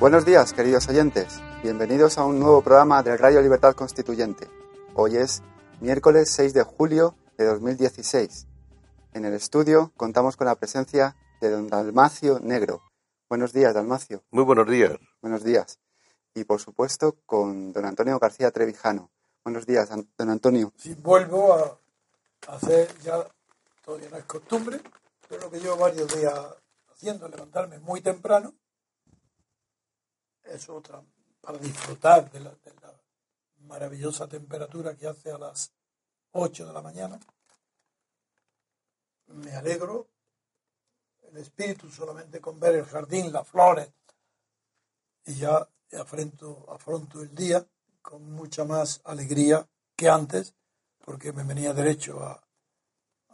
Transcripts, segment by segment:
Buenos días, queridos oyentes. Bienvenidos a un nuevo programa de Radio Libertad Constituyente. Hoy es miércoles 6 de julio de 2016. En el estudio contamos con la presencia de don Dalmacio Negro. Buenos días, Dalmacio. Muy buenos días. Buenos días. Y por supuesto con don Antonio García Trevijano. Buenos días, don Antonio. Si vuelvo a hacer ya, todavía no es costumbre, pero lo que llevo varios días haciendo, levantarme muy temprano, es otra, para disfrutar de la, de la maravillosa temperatura que hace a las 8 de la mañana. Me alegro el espíritu solamente con ver el jardín, las flores, y ya afronto, afronto el día con mucha más alegría que antes, porque me venía derecho a,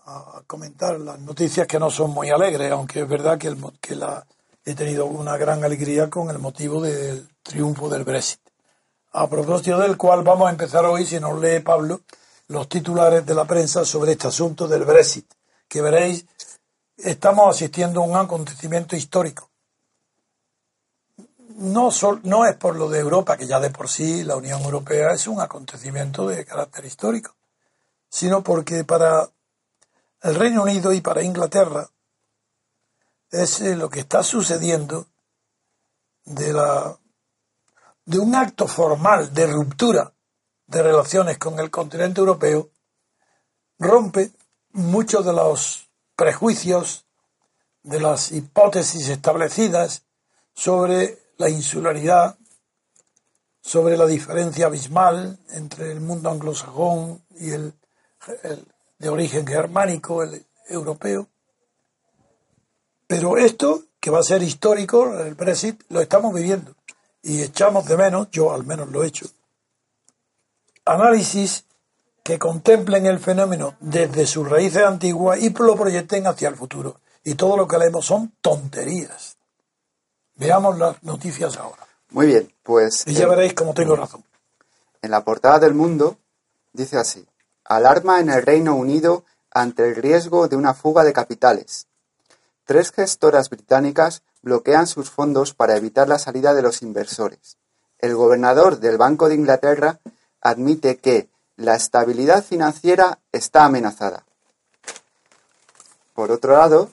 a comentar las noticias que no son muy alegres, aunque es verdad que, el, que la, he tenido una gran alegría con el motivo del triunfo del Brexit. A propósito del cual vamos a empezar hoy, si nos lee Pablo, los titulares de la prensa sobre este asunto del Brexit, que veréis, estamos asistiendo a un acontecimiento histórico no, no es por lo de Europa, que ya de por sí la Unión Europea es un acontecimiento de carácter histórico, sino porque para el Reino Unido y para Inglaterra es eh, lo que está sucediendo de, la, de un acto formal de ruptura de relaciones con el continente europeo, rompe muchos de los prejuicios, de las hipótesis establecidas sobre la insularidad, sobre la diferencia abismal entre el mundo anglosajón y el, el de origen germánico, el europeo. Pero esto, que va a ser histórico, el Brexit, lo estamos viviendo. Y echamos de menos, yo al menos lo he hecho, análisis que contemplen el fenómeno desde sus raíces antiguas y lo proyecten hacia el futuro. Y todo lo que leemos son tonterías. Veamos las noticias ahora. Muy bien, pues... Y ya eh, veréis cómo tengo razón. En la portada del mundo dice así, alarma en el Reino Unido ante el riesgo de una fuga de capitales. Tres gestoras británicas bloquean sus fondos para evitar la salida de los inversores. El gobernador del Banco de Inglaterra admite que la estabilidad financiera está amenazada. Por otro lado,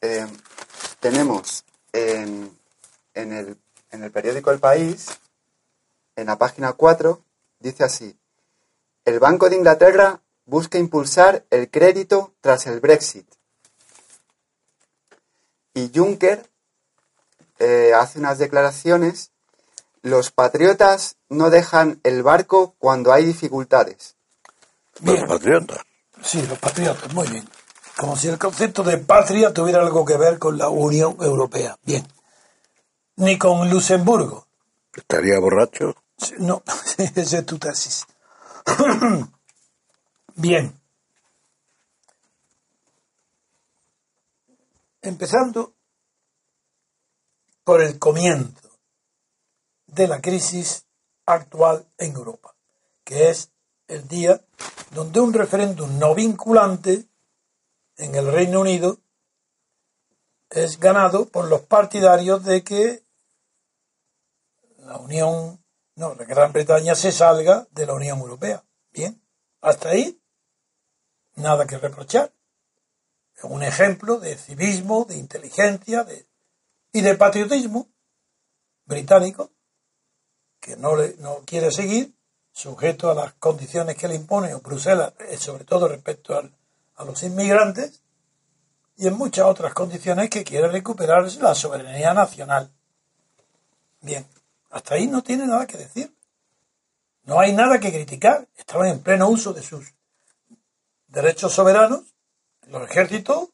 eh, tenemos en, en, el, en el periódico El País, en la página 4, dice así, el Banco de Inglaterra busca impulsar el crédito tras el Brexit. Y Juncker eh, hace unas declaraciones, los patriotas no dejan el barco cuando hay dificultades. Los patriotas. Sí, los patriotas, muy bien. Como si el concepto de patria tuviera algo que ver con la Unión Europea. Bien. Ni con Luxemburgo. ¿Estaría borracho? No, esa es tu tesis. Bien. Empezando por el comienzo de la crisis actual en Europa, que es el día donde un referéndum no vinculante en el Reino Unido es ganado por los partidarios de que la Unión, no, la Gran Bretaña se salga de la Unión Europea. Bien, hasta ahí nada que reprochar. Un ejemplo de civismo, de inteligencia y de patriotismo británico que no, le, no quiere seguir, sujeto a las condiciones que le impone Bruselas, eh, sobre todo respecto a los inmigrantes, y en muchas otras condiciones que quiere recuperar la soberanía nacional. Bien, hasta ahí no tiene nada que decir. No hay nada que criticar. Estaban en pleno uso de sus derechos soberanos, los ejércitos,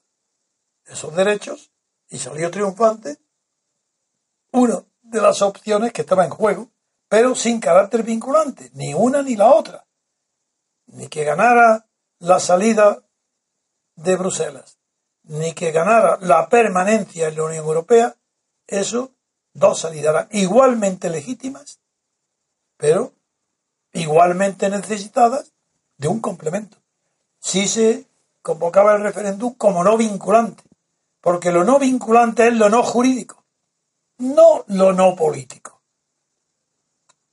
esos derechos, y salió triunfante una de las opciones que estaba en juego, pero sin carácter vinculante, ni una ni la otra. Ni que ganara la salida de Bruselas, ni que ganara la permanencia en la Unión Europea, eso, dos salidas igualmente legítimas, pero igualmente necesitadas de un complemento. Si se convocaba el referéndum como no vinculante, porque lo no vinculante es lo no jurídico, no lo no político.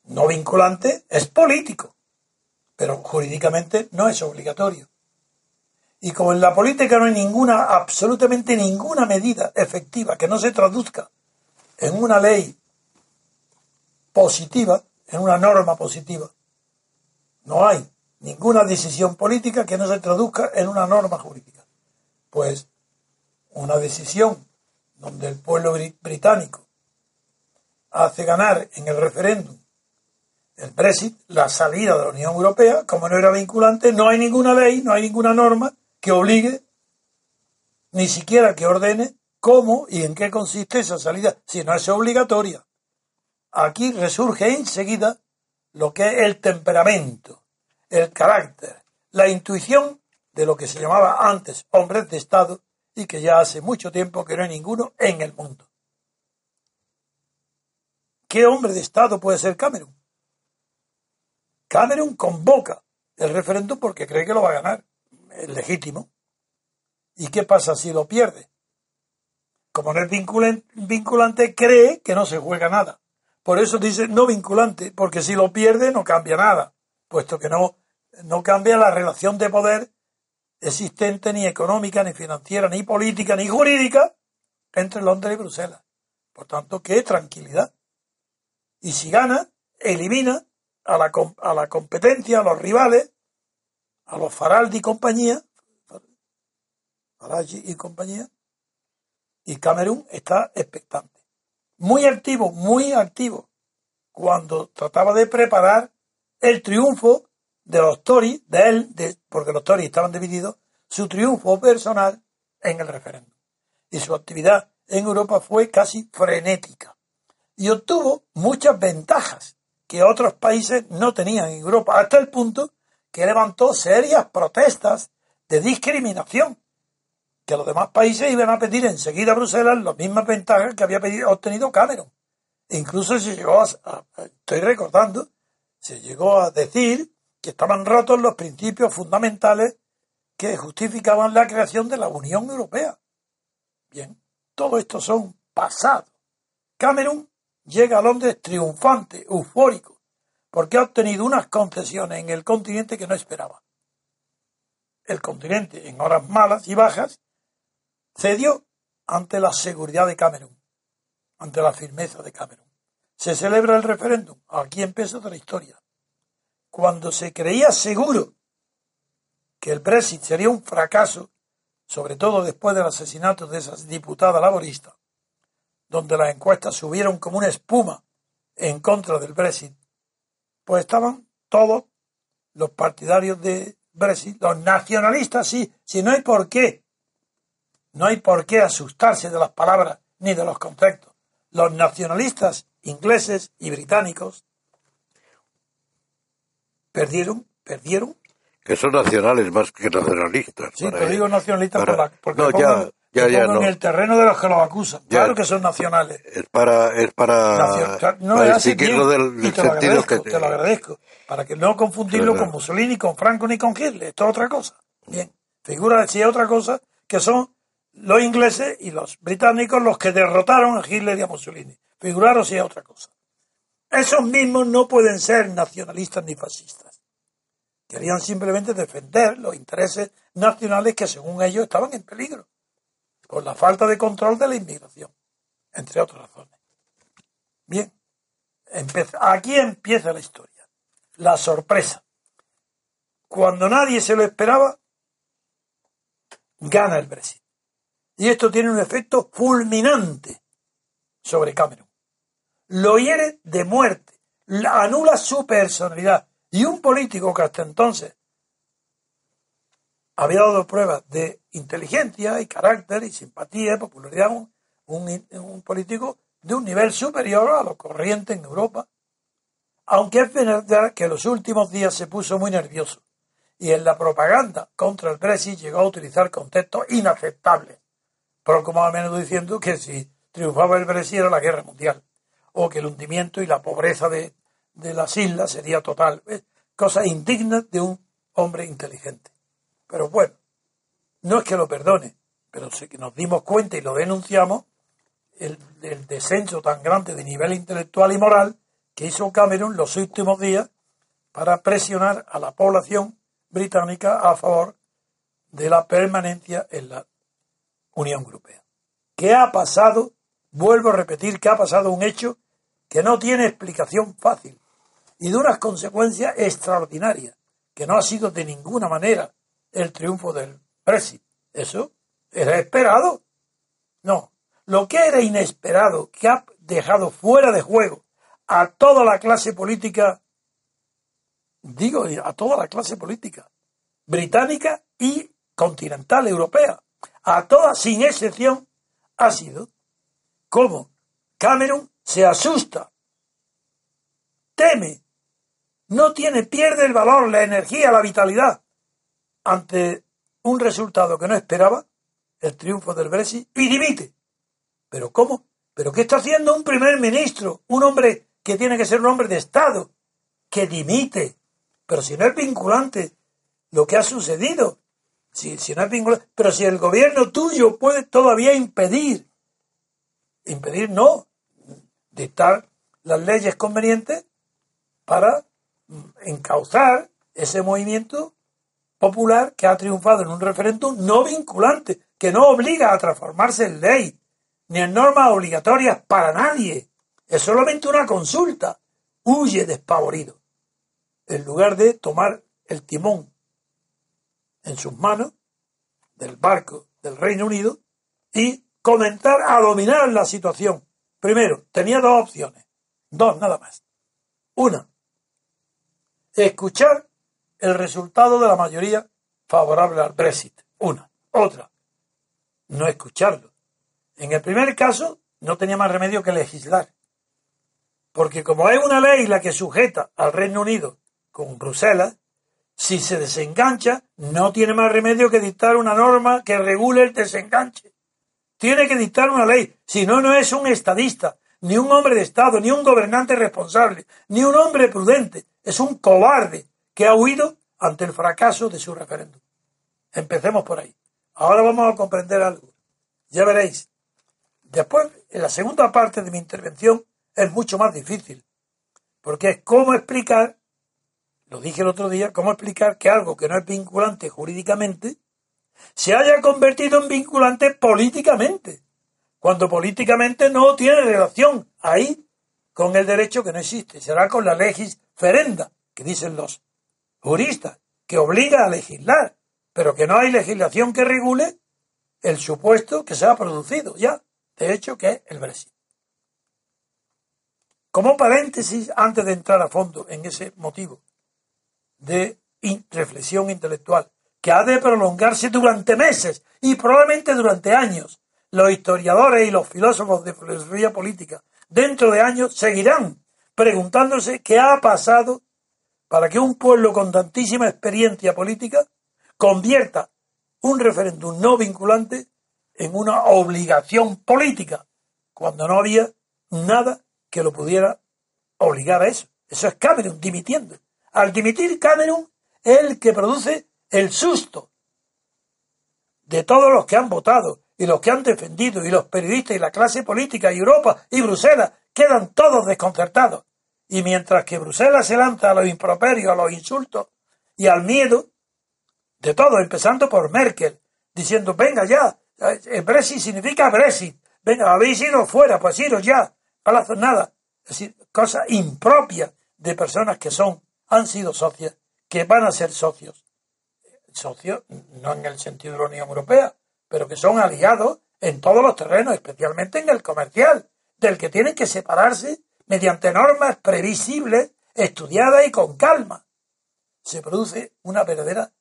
No vinculante es político, pero jurídicamente no es obligatorio. Y como en la política no hay ninguna, absolutamente ninguna medida efectiva que no se traduzca en una ley positiva, en una norma positiva, no hay ninguna decisión política que no se traduzca en una norma jurídica. Pues una decisión donde el pueblo británico hace ganar en el referéndum el Brexit, la salida de la Unión Europea, como no era vinculante, no hay ninguna ley, no hay ninguna norma que obligue, ni siquiera que ordene cómo y en qué consiste esa salida, si no es obligatoria. Aquí resurge enseguida lo que es el temperamento, el carácter, la intuición de lo que se llamaba antes hombres de Estado y que ya hace mucho tiempo que no hay ninguno en el mundo. ¿Qué hombre de Estado puede ser Cameron? Cameron convoca el referéndum porque cree que lo va a ganar. Es legítimo. ¿Y qué pasa si lo pierde? Como no es vinculante, cree que no se juega nada. Por eso dice no vinculante, porque si lo pierde no cambia nada, puesto que no, no cambia la relación de poder existente ni económica, ni financiera, ni política, ni jurídica entre Londres y Bruselas. Por tanto, qué tranquilidad. Y si gana, elimina a la, a la competencia, a los rivales, a los Faraldi y compañía, Farage y compañía, y Camerún está expectante. Muy activo, muy activo, cuando trataba de preparar el triunfo de los Tories, de él, de, porque los Tories estaban divididos, su triunfo personal en el referéndum. Y su actividad en Europa fue casi frenética. Y obtuvo muchas ventajas que otros países no tenían en Europa, hasta el punto que levantó serias protestas de discriminación, que los demás países iban a pedir enseguida a Bruselas las mismas ventajas que había pedido, obtenido Cameron. E incluso se llegó a, estoy recordando, se llegó a decir que estaban rotos los principios fundamentales que justificaban la creación de la Unión Europea. Bien, todo esto son pasados. Cameron llega a Londres triunfante, eufórico, porque ha obtenido unas concesiones en el continente que no esperaba. El continente, en horas malas y bajas, cedió ante la seguridad de Cameron, ante la firmeza de Cameron. Se celebra el referéndum. Aquí empieza la historia cuando se creía seguro que el Brexit sería un fracaso, sobre todo después del asesinato de esa diputada laborista, donde las encuestas subieron como una espuma en contra del Brexit, pues estaban todos los partidarios de Brexit, los nacionalistas, sí, si no hay por qué, no hay por qué asustarse de las palabras ni de los conceptos. Los nacionalistas ingleses y británicos perdieron, perdieron. Que son nacionales más que nacionalistas. Sí, te digo nacionalistas porque no, ya, ya, ya, en el terreno de los que los acusan. claro que son nacionales. Es para, es para, no, es así del, y te lo agradezco, te... lo agradezco. Para que no confundirlo con Mussolini, con Franco ni con Hitler. Esto es otra cosa. Bien. Figura si es otra cosa que son los ingleses y los británicos los que derrotaron a Hitler y a Mussolini. Figuraros si es otra cosa. Esos mismos no pueden ser nacionalistas ni fascistas. Querían simplemente defender los intereses nacionales que según ellos estaban en peligro, por la falta de control de la inmigración, entre otras razones. Bien, aquí empieza la historia, la sorpresa. Cuando nadie se lo esperaba, gana el Brexit. Y esto tiene un efecto fulminante sobre Cameron lo hiere de muerte, anula su personalidad. Y un político que hasta entonces había dado pruebas de inteligencia y carácter y simpatía y popularidad, un, un, político de un nivel superior a lo corriente en Europa. Aunque es verdad que en los últimos días se puso muy nervioso y en la propaganda contra el Brexit llegó a utilizar contextos inaceptables, pero como a menudo diciendo que si triunfaba el Brexit era la guerra mundial, o que el hundimiento y la pobreza de, de las islas sería total. Cosas indignas de un hombre inteligente. Pero bueno, no es que lo perdone, pero que nos dimos cuenta y lo denunciamos el, descenso tan grande de nivel intelectual y moral que hizo Cameron los últimos días para presionar a la población británica a favor de la permanencia en la Unión Europea. ¿Qué ha pasado? Vuelvo a repetir que ha pasado un hecho que no tiene explicación fácil y de unas consecuencias extraordinarias, que no ha sido de ninguna manera el triunfo del Brexit. Eso era esperado. No, lo que era inesperado, que ha dejado fuera de juego a toda la clase política, digo, a toda la clase política, británica y continental europea, a todas sin excepción, ha sido cómo Cameron se asusta, teme, no tiene, pierde el valor, la energía, la vitalidad ante un resultado que no esperaba, el triunfo del Brexit, y dimite. ¿Pero cómo? ¿Pero qué está haciendo un primer ministro? Un hombre que tiene que ser un hombre de Estado, que dimite. Pero si no es vinculante lo que ha sucedido, si, si no es vinculante, pero si el gobierno tuyo puede todavía impedir, impedir no, dictar las leyes convenientes para encauzar ese movimiento popular que ha triunfado en un referéndum no vinculante, que no obliga a transformarse en ley, ni en normas obligatorias para nadie. Es solamente una consulta. Huye despavorido. En lugar de tomar el timón en sus manos del barco del Reino Unido y comenzar a dominar la situación. Primero, tenía dos opciones. Dos nada más. Una, escuchar el resultado de la mayoría favorable al Brexit. Una. Otra. No escucharlo. En el primer caso, no tenía más remedio que legislar. Porque como es una ley la que sujeta al Reino Unido con Bruselas, si se desengancha, no tiene más remedio que dictar una norma que regule el desenganche. Tiene que dictar una ley. Si no, no es un estadista, ni un hombre de Estado, ni un gobernante responsable, ni un hombre prudente. Es un cobarde que ha huido ante el fracaso de su referéndum. Empecemos por ahí. Ahora vamos a comprender algo. Ya veréis. Después, en la segunda parte de mi intervención, es mucho más difícil. Porque es cómo explicar, lo dije el otro día, cómo explicar que algo que no es vinculante jurídicamente se haya convertido en vinculante políticamente. Cuando políticamente no tiene relación ahí con el derecho que no existe. Será con la legis ferenda, que dicen los jurista que obliga a legislar, pero que no hay legislación que regule el supuesto que se ha producido ya, de hecho, que es el Brexit. Como paréntesis, antes de entrar a fondo en ese motivo de reflexión intelectual, que ha de prolongarse durante meses y probablemente durante años, los historiadores y los filósofos de filosofía política dentro de años seguirán preguntándose qué ha pasado para que un pueblo con tantísima experiencia política convierta un referéndum no vinculante en una obligación política, cuando no había nada que lo pudiera obligar a eso. Eso es Cameron dimitiendo. Al dimitir Cameron el que produce el susto de todos los que han votado y los que han defendido y los periodistas y la clase política y Europa y Bruselas quedan todos desconcertados. Y mientras que Bruselas se lanza a los improperios, a los insultos y al miedo, de todo, empezando por Merkel, diciendo, venga ya, Brexit significa Brexit, venga, habéis ido fuera, pues iros ya, para hacer nada. Es decir, cosas impropias de personas que son, han sido socias, que van a ser socios. Socios, no en el sentido de la Unión Europea, pero que son aliados en todos los terrenos, especialmente en el comercial, del que tienen que separarse mediante normas previsibles, estudiadas y con calma. Se produce una verdadera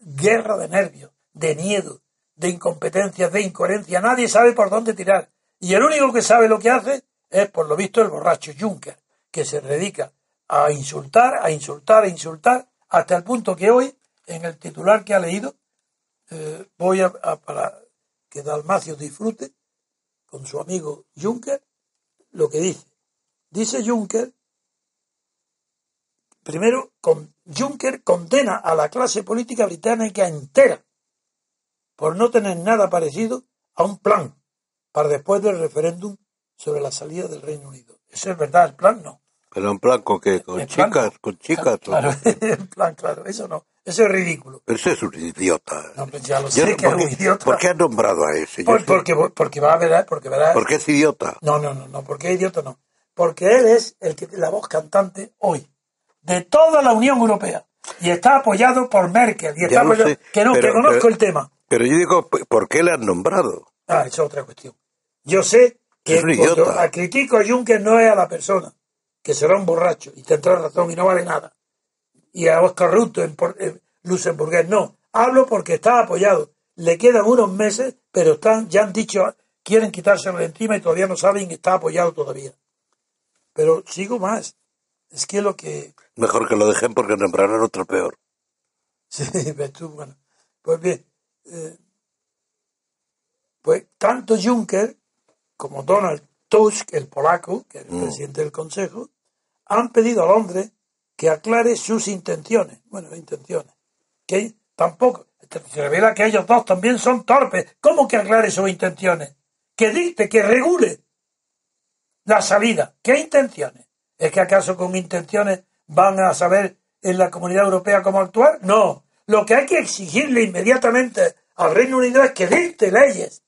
guerra de nervios, de miedo, de incompetencia, de incoherencia. Nadie sabe por dónde tirar. Y el único que sabe lo que hace es, por lo visto, el borracho Juncker, que se dedica a insultar, a insultar, a insultar, hasta el punto que hoy, en el titular que ha leído, eh, voy a, para que Dalmacio disfrute con su amigo Juncker lo que dice. Dice Juncker, primero, con, Juncker condena a la clase política británica entera por no tener nada parecido a un plan para después del referéndum sobre la salida del Reino Unido. Eso es verdad, el plan no. Pero un plan con qué, con chicas, con chicas. Claro, en plan, claro, eso no, eso es ridículo. Pero ese es un idiota. No, pues ya lo sé que es un idiota. ¿Por qué has nombrado a ese? porque, porque va a ver, porque verás. Porque es idiota. No, no, no, no, porque es idiota no. Porque él es el que la voz cantante hoy de toda la Unión Europea y está apoyado por Merkel y está apoyado, que no, que conozco el tema. Pero yo digo, ¿por qué le han nombrado? Ah, esa es otra cuestión. Yo sé que a critico a Juncker no es a la persona, que será un borracho y tendrá razón y no vale nada. Y a Oscar Ruto en, en Luxemburgués, no. Hablo porque está apoyado. Le quedan unos meses, pero están, ya han dicho, quieren quitárselo de encima y todavía no saben que está apoyado todavía. Pero sigo más. Es que lo que... Mejor que lo dejen porque nombrarán otro peor. Sí, tú, bueno. Pues bien, eh, pues tanto Juncker como Donald Tusk, el polaco, que es el mm. presidente del Consejo, han pedido a Londres que aclare sus intenciones. Bueno, intenciones. Que tampoco. Se revela que ellos dos también son torpes. ¿Cómo que aclare sus intenciones? Que dicte, que regule la salida. ¿Qué intenciones? ¿Es que acaso con intenciones van a saber en la comunidad europea cómo actuar? No. Lo que hay que exigirle inmediatamente al Reino Unido es que dicte leyes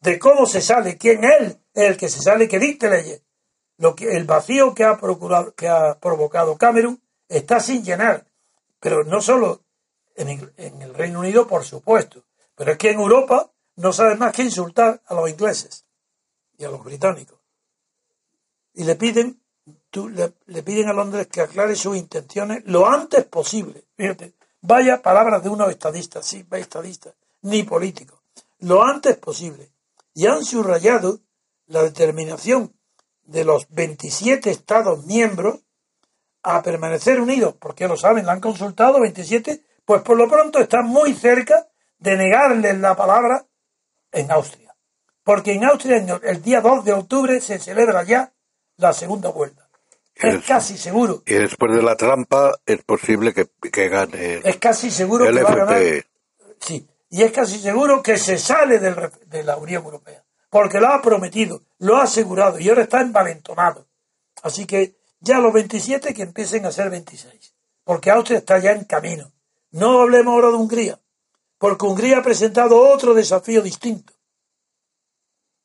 de cómo se sale, quién es el que se sale, que dicte leyes. Lo que, el vacío que ha, procurado, que ha provocado Cameron está sin llenar. Pero no solo en, en el Reino Unido, por supuesto, pero es que en Europa no saben más que insultar a los ingleses y a los británicos. Y le piden le, piden a Londres que aclare sus intenciones lo antes posible. Fíjate, vaya palabras de unos estadistas, sí, estadistas, ni políticos. Lo antes posible. Y han subrayado la determinación de los 27 Estados miembros a permanecer unidos, porque lo saben, la han consultado 27, pues por lo pronto están muy cerca de negarles la palabra en Austria. Porque en Austria el día 2 de octubre se celebra ya la segunda vuelta. Es casi seguro. Y después de la trampa es posible que, que gane. Es casi seguro que va a ganar. Sí, y es casi seguro que se sale de la Unión Europea. Porque lo ha prometido, lo ha asegurado y ahora está envalentonado. Así que ya los 27 que empiecen a ser 26. Porque Austria está ya en camino. No hablemos ahora de Hungría. Porque Hungría ha presentado otro desafío distinto.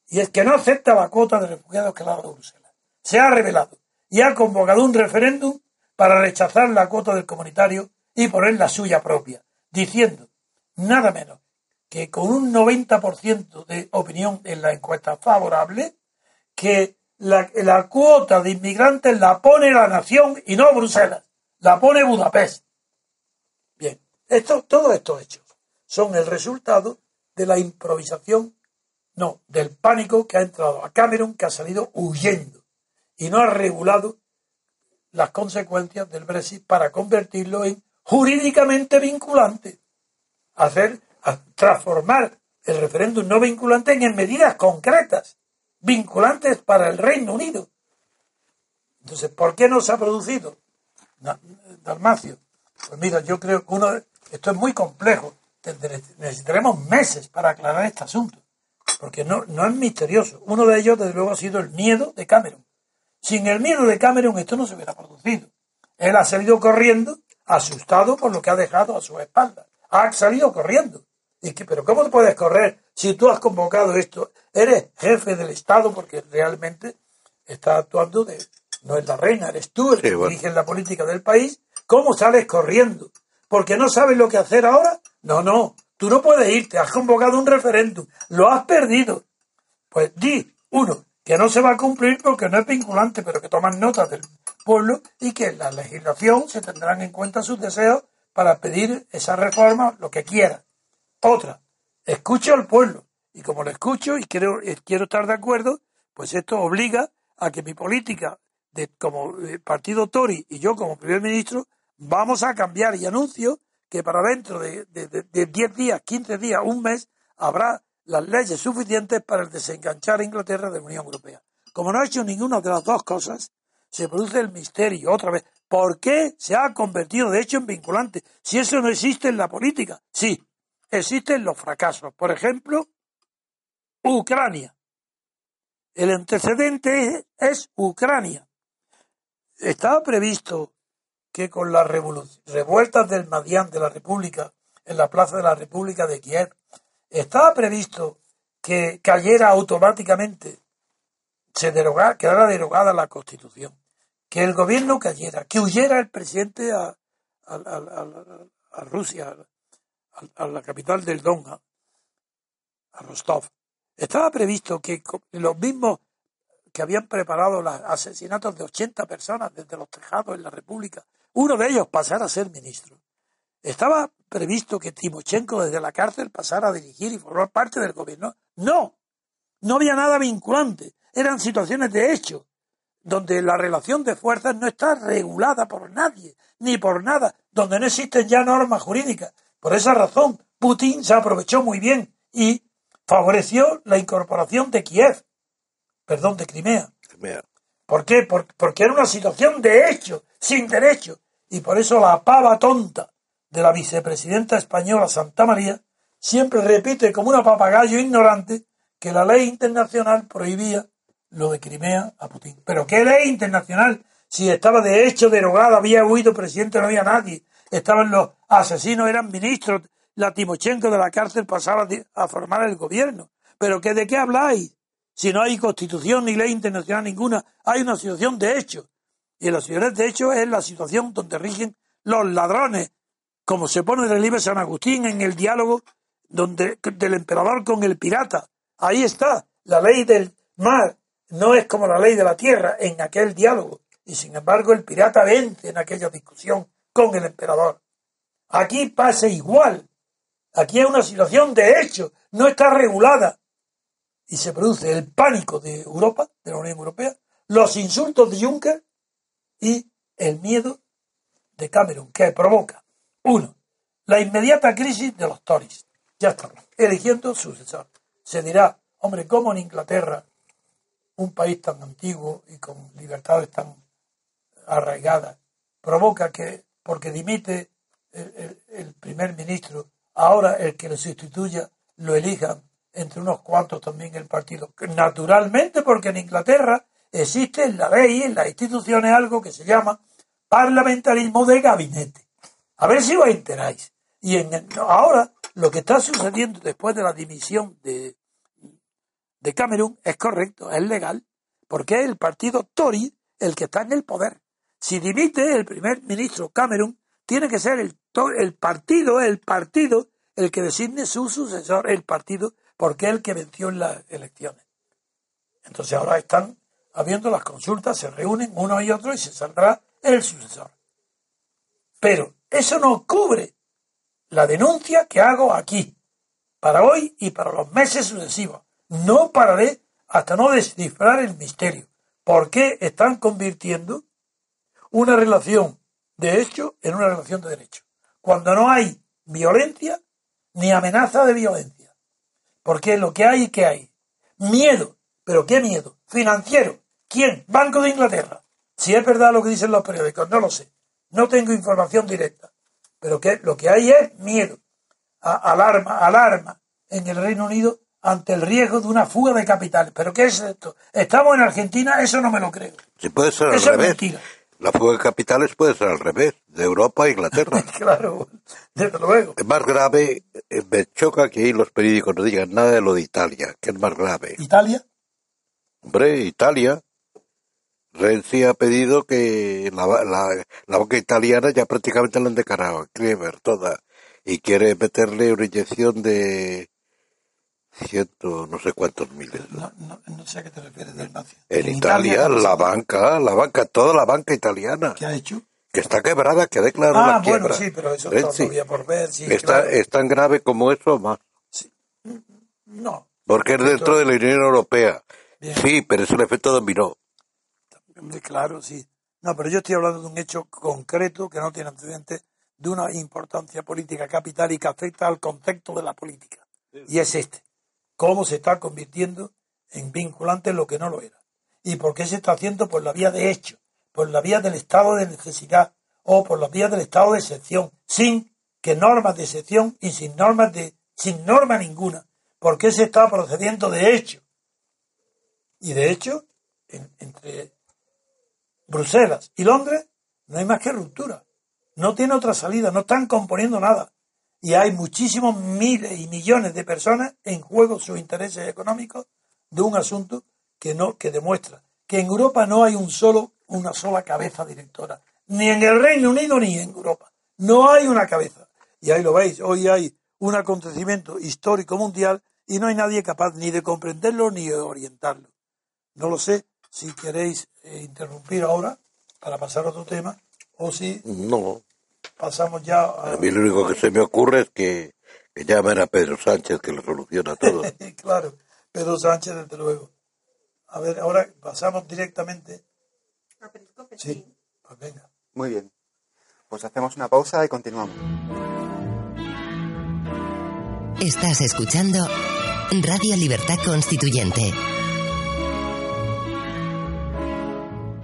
Y es que no acepta la cuota de refugiados que dado Bruselas. Se ha revelado y ha convocado un referéndum para rechazar la cuota del comunitario y poner la suya propia, diciendo nada menos que con un 90% de opinión en la encuesta favorable, que la, la, cuota de inmigrantes la pone la nación y no Bruselas, la pone Budapest. Bien, esto, todos estos hechos son el resultado de la improvisación, no, del pánico que ha entrado a Cameron, que ha salido huyendo y no ha regulado las consecuencias del Brexit para convertirlo en jurídicamente vinculante. Hacer, transformar el referéndum no vinculante en medidas concretas, vinculantes para el Reino Unido. Entonces, ¿por qué no se ha producido? Dalmacio. Pues mira, yo creo que uno, esto es muy complejo. Necesitaremos meses para aclarar este asunto. Porque no, no es misterioso. Uno de ellos, desde luego, ha sido el miedo de Cameron. Sin el miedo de Cameron esto no se hubiera producido. Él ha salido corriendo, asustado por lo que ha dejado a su espalda. Ha salido corriendo. ¿Y que, pero ¿cómo te puedes correr si tú has convocado esto? Eres jefe del Estado porque realmente está actuando de... No es la reina, eres tú el que dirige la política del país. ¿Cómo sales corriendo? ¿Porque no sabes lo que hacer ahora? No, no. Tú no puedes irte. Has convocado un referéndum. Lo has perdido. Pues di, uno, que no se va a cumplir porque no es vinculante, pero que toman nota del pueblo y que en la legislación se tendrán en cuenta sus deseos para pedir esa reforma, lo que quiera. Otra, escucho al pueblo. Y como lo escucho y quiero, eh, quiero estar de acuerdo, pues esto obliga a que mi política de, como eh, partido Tory y yo como primer ministro vamos a cambiar y anuncio que para dentro de, de, 10 días, 15 días, un mes, habrá las leyes suficientes para desenganchar a Inglaterra de la Unión Europea. Como no ha hecho ninguna de las dos cosas, se produce el misterio otra vez. ¿Por qué se ha convertido de hecho en vinculante? Si eso no existe en la política. Sí, existen los fracasos. Por ejemplo, Ucrania. El antecedente es Ucrania. Estaba previsto que con las revueltas del Madián de la República en la Plaza de la República de Kiev, estaba previsto que cayera automáticamente, se derogara, quedara derogada la Constitución, que el gobierno cayera, que huyera el presidente a, a Rusia, a, la capital del Donga, a Rostov. Estaba previsto que los mismos que habían preparado los asesinatos de 80 personas desde los tejados en la República, uno de ellos pasara a ser ministro. Estaba previsto que Timochenko desde la cárcel pasara a dirigir y formar parte del gobierno. No, no había nada vinculante. Eran situaciones de hecho, donde la relación de fuerzas no está regulada por nadie, ni por nada, donde no existen ya normas jurídicas. Por esa razón, Putin se aprovechó muy bien y favoreció la incorporación de Kiev perdón, de Crimea. ¿Por qué? porque era una situación de hecho, sin derecho. Y por eso la pava tonta de la vicepresidenta española Santa María siempre repite como una papagayo ignorante que la ley internacional prohibía lo de Crimea a Putin. Pero ¿qué ley internacional? Si estaba de hecho derogada, había huido presidente, no había nadie. Estaban los asesinos, eran ministros. La Timochenko de la cárcel pasaba a formar el gobierno. ¿Pero qué, de qué habláis? Si no hay constitución ni ley internacional ninguna, hay una situación de hecho. Y la situación de hecho es la situación donde rigen los ladrones, como se pone el libro San Agustín en el diálogo donde, del emperador con el pirata. Ahí está, la ley del mar no es como la ley de la tierra en aquel diálogo. Y sin embargo el pirata vence en aquella discusión con el emperador. Aquí pasa igual. Aquí es una situación de hecho, no está regulada y se produce el pánico de Europa, de la Unión Europea, los insultos de Juncker y el miedo de Cameron, que provoca, uno, la inmediata crisis de los Tories. Ya estamos, eligiendo sucesor. Se dirá, hombre, ¿cómo en Inglaterra, un país tan antiguo y con libertades tan arraigadas, provoca que, porque dimite el, primer ministro, ahora el que le sustituya lo elijan entre unos cuantos también el partido. Naturalmente, porque en Inglaterra existe en la ley, en las instituciones, algo que se llama parlamentarismo de gabinete. A ver si os enteráis. Y ahora lo que está sucediendo después de la dimisión de, de Camerún es correcto, es legal, porque es el partido Tory el que está en el poder. Si dimite el primer ministro Camerún, tiene que ser el, el partido, el partido, el que designe su sucesor, el partido porque es el que venció en las elecciones. Entonces ahora están habiendo las consultas, se reúnen uno y otro y se saldrá el sucesor. Pero eso no cubre la denuncia que hago aquí, para hoy y para los meses sucesivos. No pararé hasta no descifrar el misterio. ¿Por qué están convirtiendo una relación de hecho en una relación de derecho? Cuando no hay violencia ni amenaza de violencia. Porque lo que hay, ¿qué hay? Miedo. ¿Pero qué miedo? Financiero. ¿Quién? Banco de Inglaterra. Si es verdad lo que dicen los periódicos, no lo sé. No tengo información directa. Pero que lo que hay es miedo. alarma, alarma en el Reino Unido ante el riesgo de una fuga de capitales. ¿Pero qué es esto? ¿Estamos en Argentina? Eso no me lo creo. Si puede ser al revés. Es mentira. La fuga de capitales puede ser al revés, de Europa a Inglaterra. claro, desde luego. Es más grave, eh, me choca que ahí los periódicos no digan nada de lo de Italia, que es más grave. ¿Italia? Hombre, Italia. Renzi ha pedido que la, la, la banca italiana ya prácticamente la han declarado, a toda, y quiere meterle una inyección de ciento no sé cuántos miles. No, no, sé a qué te refieres del En, Italia, la banca, la banca, toda la banca italiana. ¿Qué ha hecho? Que está quebrada, que ha declarado Ah, la bueno, quiebra. sí, pero eso todavía por ver. Sí, está, claro. es tan grave como eso o más. No, Porque es dentro de la Unión Europea. Bien. Sí, pero es un efecto dominó. claro, sí. No, pero yo estoy hablando de un hecho concreto que no tiene antecedentes, de una importancia política capital y que afecta al contexto de la política. Y es este. Cómo se está convirtiendo en vinculante lo que no lo era. ¿Y por qué se está haciendo? Por la vía de hecho, por la vía del estado de necesidad o por la vía del estado de excepción, sin que normas de excepción y sin normas de, sin norma ninguna. ¿Por qué se está procediendo de hecho? Y de hecho, en- entre Bruselas y Londres no hay más que ruptura. No tiene otra salida, no están componiendo nada. Y hay muchísimos miles y millones de personas en juego sus intereses económicos de un asunto que no que demuestra que en Europa no hay un solo una sola cabeza directora, ni en el Reino Unido ni en Europa. No hay una cabeza. Y ahí lo veis, hoy hay un acontecimiento histórico mundial y no hay nadie capaz ni de comprenderlo ni de orientarlo. No lo sé si queréis eh, interrumpir ahora para pasar a otro tema o si No. Pasamos ya a... A mí lo único que se me ocurre es que, que llamen a Pedro Sánchez, que lo soluciona todo. claro, Pedro Sánchez, desde luego. A ver, ahora pasamos directamente. Sí, pues venga. Muy bien. Pues hacemos una pausa y continuamos. Estás escuchando Radio Libertad Constituyente.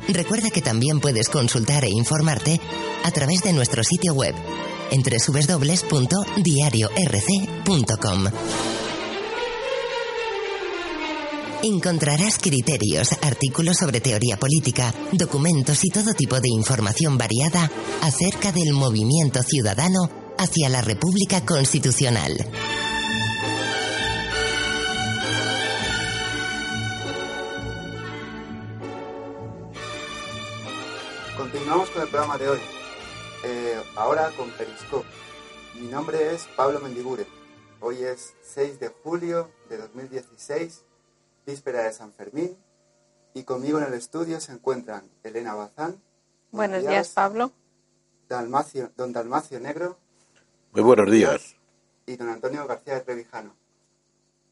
Recuerda que también puedes consultar e informarte a través de nuestro sitio web en www.diariorc.com. Encontrarás criterios, artículos sobre teoría política, documentos y todo tipo de información variada acerca del movimiento ciudadano hacia la República Constitucional. Continuamos con el programa de hoy. Eh, ahora con Periscope. Mi nombre es Pablo Mendiguren. Hoy es 6 de julio de 2016, víspera de San Fermín. Y conmigo en el estudio se encuentran Elena Bazán. Buenos días, Pablo. Dalmacio, don Dalmacio Negro Muy buenos días. y don Antonio García de Trevijano.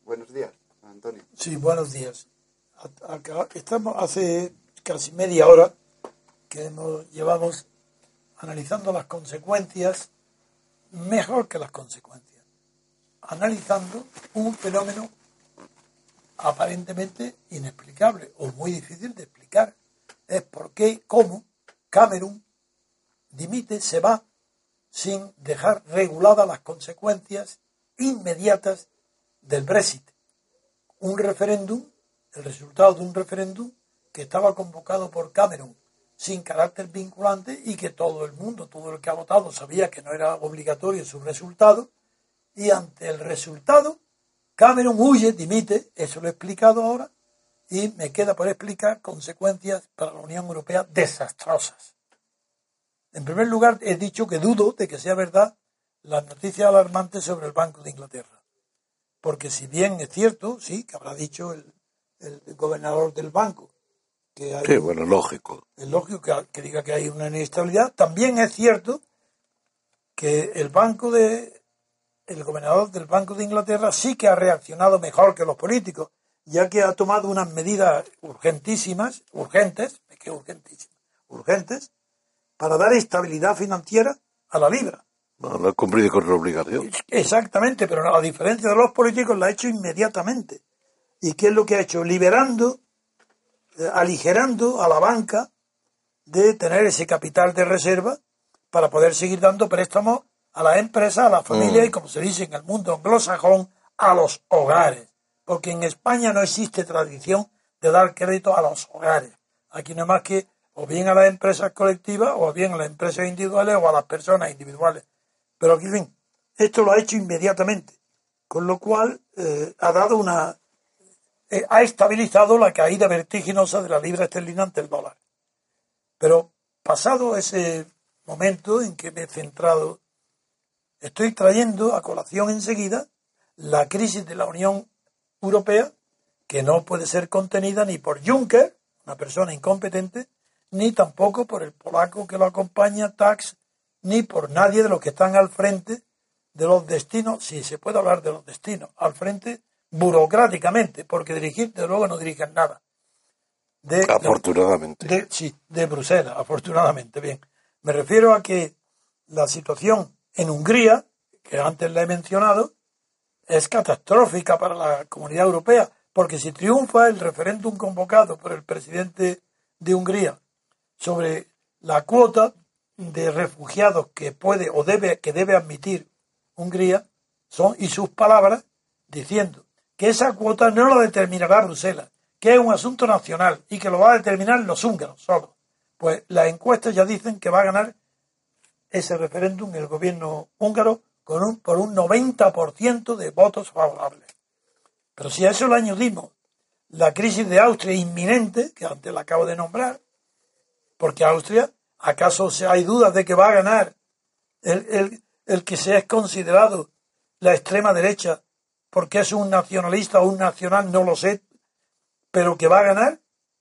Buenos días, don Antonio. Sí, buenos días. Estamos hace casi media hora que hemos, llevamos analizando las consecuencias, mejor que las consecuencias, analizando un fenómeno aparentemente inexplicable o muy difícil de explicar. Es por qué, cómo Camerún dimite, se va sin dejar reguladas las consecuencias inmediatas del Brexit un referéndum, el resultado de un referéndum que estaba convocado por Cameron sin carácter vinculante y que todo el mundo, todo el que ha votado sabía que no era obligatorio su resultado y ante el resultado Cameron huye, dimite, eso lo he explicado ahora y me queda por explicar consecuencias para la Unión Europea desastrosas. En primer lugar, he dicho que dudo de que sea verdad las noticias alarmantes sobre el Banco de Inglaterra porque si bien es cierto, sí, que habrá dicho el, el gobernador del banco, que hay, Sí, bueno, lógico. es lógico que, que diga que hay una inestabilidad, también es cierto que el banco de, el gobernador del Banco de Inglaterra sí que ha reaccionado mejor que los políticos, ya que ha tomado unas medidas urgentísimas, urgentes, que urgentísimas, urgentes, para dar estabilidad financiera a la libra. No, no ha cumplido con su obligación. Exactamente, pero a diferencia de los políticos la ha hecho inmediatamente. ¿Y qué es lo que ha hecho? Liberando, aligerando a la banca de tener ese capital de reserva para poder seguir dando préstamos a las empresas, a las familias y, como se dice en el mundo anglosajón, a los hogares. Porque en España no existe tradición de dar crédito a los hogares. Aquí no es más que o bien a las empresas colectivas o bien a las empresas individuales o a las personas individuales. Pero aquí, en fin, esto lo ha hecho inmediatamente, con lo cual eh, ha dado una. Eh, ha estabilizado la caída vertiginosa de la libra esterlina ante el dólar. Pero pasado ese momento en que me he centrado, estoy trayendo a colación enseguida la crisis de la Unión Europea, que no puede ser contenida ni por Juncker, una persona incompetente, ni tampoco por el polaco que lo acompaña, Tax, ni por nadie de los que están al frente de los destinos, si se puede hablar de los destinos, al frente burocráticamente, porque dirigir, de luego no dirigen nada. De, afortunadamente. sí, de Bruselas, afortunadamente. Bien, me refiero a que la situación en Hungría, que antes la he mencionado, es catastrófica para la comunidad europea, porque si triunfa el referéndum convocado por el presidente de Hungría sobre la cuota de refugiados que puede o debe que debe admitir Hungría son y sus palabras diciendo que esa cuota no la determinará Bruselas, que es un asunto nacional y que lo va a determinar los húngaros solo. Pues las encuestas ya dicen que va a ganar ese referéndum el gobierno húngaro con un, por un 90% de votos favorables. Pero si a eso le añadimos la crisis de Austria inminente, que antes la acabo de nombrar, porque Austria, ¿acaso hay dudas de que va a ganar el, el, el que se es considerado la extrema derecha porque es un nacionalista o un nacional, no lo sé, pero que va a ganar?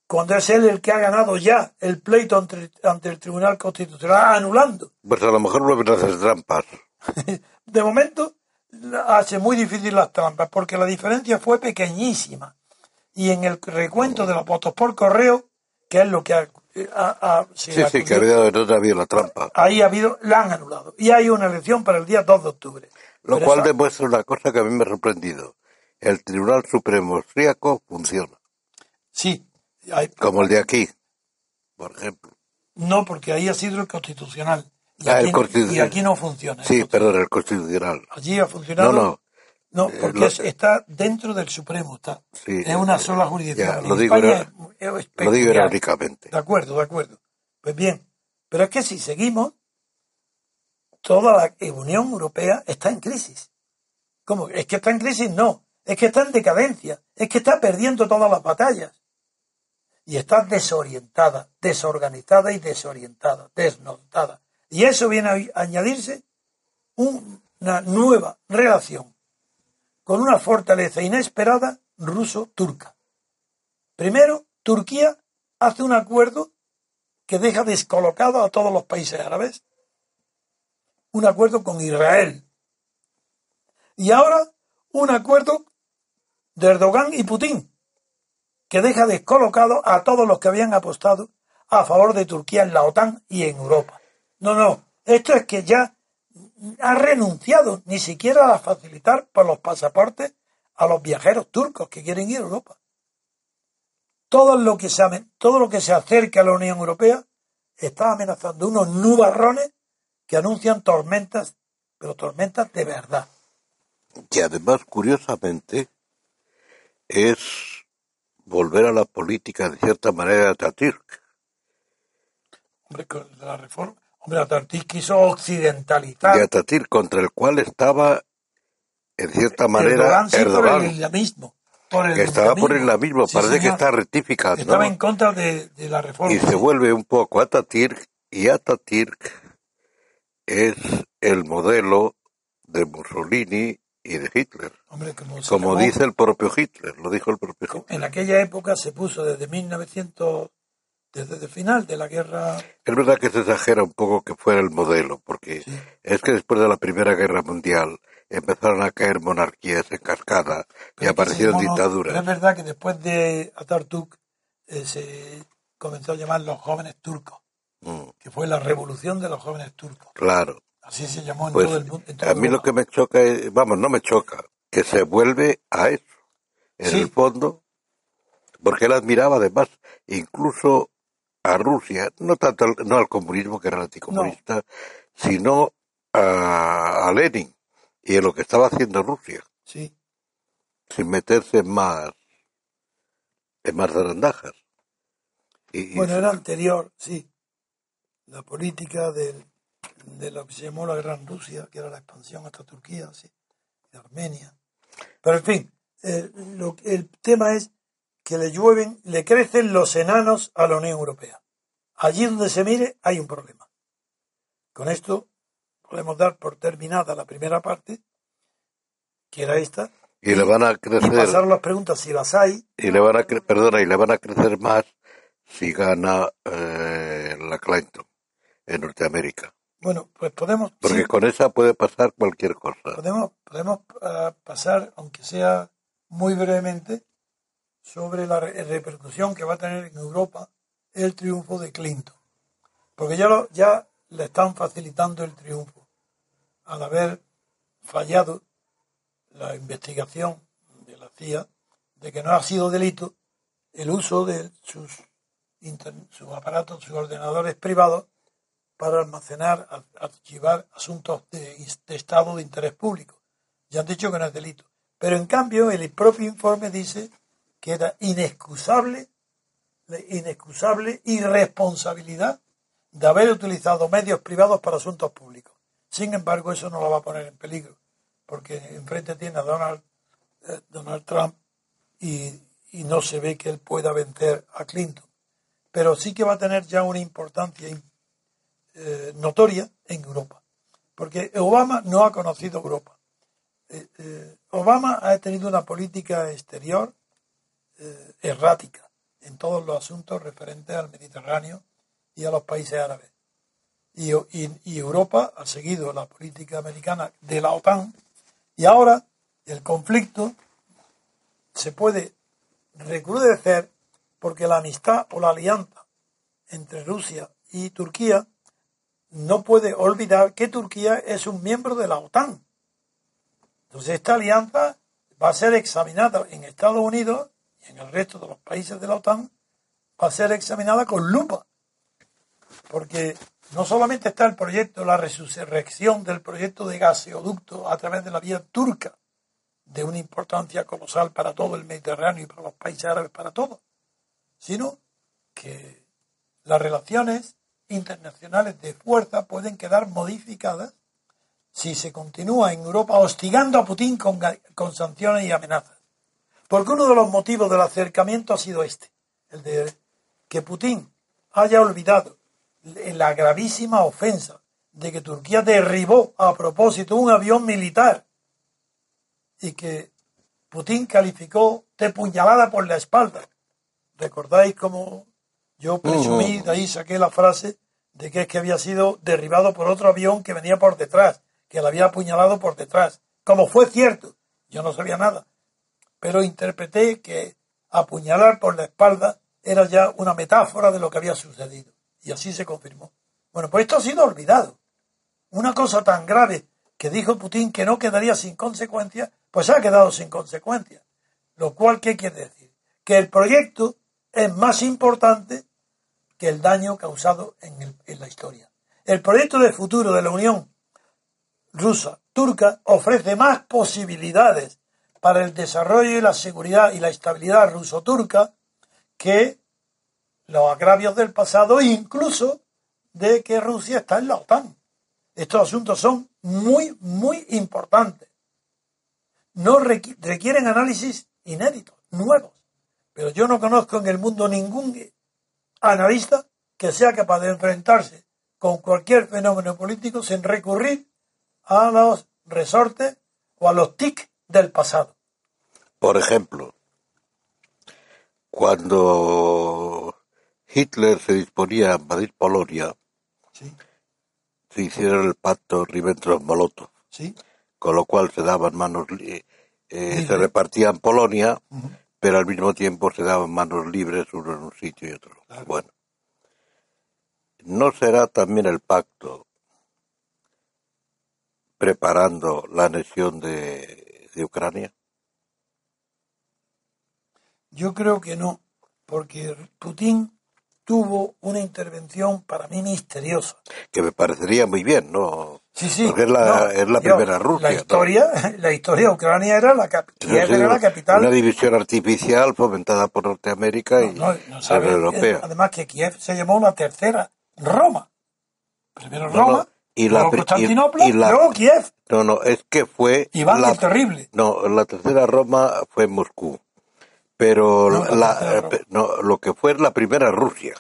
cuando es él el que ha ganado ya el pleito ante, el Tribunal Constitucional, anulando. Pues a lo mejor vuelven a hacer trampas. de momento hace muy difícil las trampas, porque la diferencia fue pequeñísima. Y en el recuento de los votos por correo, que es lo que ha... sí, sí, que ha habido, no ha habido la trampa. Ahí ha habido, la han anulado. Y hay una elección para el día 2 de octubre. Lo cual demuestra una cosa que a mí me ha sorprendido. El Tribunal Supremo Austríaco funciona. Sí, como el de aquí, por ejemplo. No, porque ahí ha sido el constitucional. Y, ah, aquí, el constitucional. y aquí no funciona. Sí, perdón, el constitucional. Allí ha funcionado. No, no. No, eh, porque está dentro del Supremo, está. Sí, es una sola jurisdicción. lo, digo lo digo irónicamente. De acuerdo, de acuerdo. Pues bien, pero es que si seguimos, toda la Unión Europea está en crisis. ¿Cómo? ¿Es que está en crisis? No. Es que está en decadencia. Es que está perdiendo todas las batallas y está desorientada, desorganizada y desorientada, desnotada. Y eso viene a añadirse una nueva relación con una fortaleza inesperada ruso-turca. Primero, Turquía hace un acuerdo que deja descolocado a todos los países árabes. Un acuerdo con Israel. Y ahora un acuerdo de Erdogan y Putin que deja descolocado a todos los que habían apostado a favor de Turquía en la OTAN y en Europa. No, no, esto es que ya ha renunciado ni siquiera a facilitar por los pasaportes a los viajeros turcos que quieren ir a Europa. Todo lo que se, todo lo que se acerca a la Unión Europea está amenazando unos nubarrones que anuncian tormentas, pero tormentas de verdad. Y además, curiosamente, es volver a la política de cierta manera de Ataturk. Hombre, la reforma. Hombre, Ataturk quiso occidentalizar. De Ataturk, contra el cual estaba, en cierta manera, Erdogan. por el islamismo. que estaba por el islamismo, parece que está rectificando. Estaba en contra de, de, la reforma. Y se vuelve un poco Ataturk, y Ataturk es el modelo de Mussolini y de Hitler. como, dice el propio Hitler, lo dijo el propio Hitler. En aquella época se puso desde 1900, desde el final de la guerra. Es verdad que se exagera un poco que fuera el modelo, porque es que después de la Primera Guerra Mundial empezaron a caer monarquías en cascada y aparecieron dictaduras. es verdad que después de Atatürk eh, se comenzó a llamar los jóvenes turcos, mm. que fue la revolución de los jóvenes turcos. Claro. Así se llamó en pues, todo el mundo. a mí lo que me choca es, vamos, no me choca, que se vuelve a eso, en el fondo, porque él admiraba además incluso a Rusia, no tanto al, no al comunismo que era anticomunista, sino a, Lenin y en lo que estaba haciendo Rusia. Sí. Sin meterse en más, en más zarandajas. Y, bueno, era anterior, sí. La política del de lo que se llamó la Gran Rusia, que era la expansión hasta Turquía, ¿sí? de Armenia. Pero en fin, el, el tema es que le llueven, le crecen los enanos a la Unión Europea. Allí donde se mire hay un problema. Con esto podemos dar por terminada la primera parte, que era esta. Y, le van a crecer. pasar las preguntas si las hay. Y le van a, perdona, y le van a crecer más si gana eh, la Clinton en Norteamérica. Bueno, pues podemos... Porque con esa puede pasar cualquier cosa. Podemos, podemos uh, pasar, aunque sea muy brevemente, sobre la re repercusión que va a tener en Europa el triunfo de Clinton. Porque ya, lo, ya le están facilitando el triunfo al haber fallado la investigación de la CIA de que no ha sido delito el uso de sus, sus aparatos, sus ordenadores privados para almacenar, archivar asuntos de, de, Estado de interés público. Ya han dicho que no es delito. Pero en cambio, el propio informe dice que era inexcusable, inexcusable irresponsabilidad de haber utilizado medios privados para asuntos públicos. Sin embargo, eso no lo va a poner en peligro, porque enfrente tiene a Donald, eh, Donald Trump y, y, no se ve que él pueda vencer a Clinton. Pero sí que va a tener ya una importancia eh, notoria en Europa, porque Obama no ha conocido Europa. Eh, eh Obama ha tenido una política exterior errática en todos los asuntos referentes al Mediterráneo y a los países árabes. Y, y, Europa ha seguido la política americana de la OTAN y ahora el conflicto se puede recrudecer porque la amistad o la alianza entre Rusia y Turquía no puede olvidar que Turquía es un miembro de la OTAN. Entonces esta alianza va a ser examinada en Estados Unidos y en el resto de los países de la OTAN, va a ser examinada con lupa porque no solamente está el proyecto, la resurrección del proyecto de gaseoducto a través de la vía turca, de una importancia colosal para todo el Mediterráneo y para los países árabes, para todo, sino que las relaciones internacionales de fuerza pueden quedar modificadas si se continúa en Europa hostigando a Putin con, sanciones y amenazas. Porque uno de los motivos del acercamiento ha sido este, el de que Putin haya olvidado la gravísima ofensa de que Turquía derribó a propósito un avión militar y que Putin calificó de puñalada por la espalda. ¿Recordáis cómo yo presumí, de ahí saqué la frase de que es que había sido derribado por otro avión que venía por detrás, que lo había apuñalado por detrás? Como fue cierto, yo no sabía nada, pero interpreté que apuñalar por la espalda era ya una metáfora de lo que había sucedido. Y así se confirmó. Bueno, pues esto ha sido olvidado. Una cosa tan grave que dijo Putin que no quedaría sin consecuencias, pues ha quedado sin consecuencias. Lo cual, ¿qué quiere decir? Que el proyecto es más importante que el daño causado en, en la historia. El proyecto de futuro de la Unión rusa-turca ofrece más posibilidades para el desarrollo y la seguridad y la estabilidad ruso-turca que los agravios del pasado, incluso de que Rusia está en la OTAN. Estos asuntos son muy, muy importantes. No requieren análisis inéditos, nuevos. Pero yo no conozco en el mundo ningún analista que sea capaz de enfrentarse con cualquier fenómeno político sin recurrir a los resortes o a los TIC del pasado. Por ejemplo, cuando Hitler se disponía a invadir Polonia, sí. se hicieron el pacto Ribbentrop-Molotov, ¿Sí? con lo cual se daban manos, eh, eh, se repartían Polonia, Uh -huh. Pero al mismo tiempo se daban manos libres uno en un sitio y otro. Claro. Bueno, ¿no será también el pacto preparando la anexión de, de Ucrania? Yo creo que no, porque Putin tuvo una intervención para mí misteriosa. Que me parecería muy bien, ¿no? Sí, sí. Porque es la, no, es la yo, primera Rusia. La historia, ¿no? la historia de Ucrania era la, cap Sí, era la capital. Una división artificial fomentada por Norteamérica y No, sabe, la Europea. Además que Kiev se llamó la tercera Roma. Primero Roma, y la luego y- Constantinopla, y la- luego Kiev. No, no, es que fue Iván la, el Terrible. no, la tercera Roma fue Moscú, pero la la, eh, no, lo que fue la primera Rusia,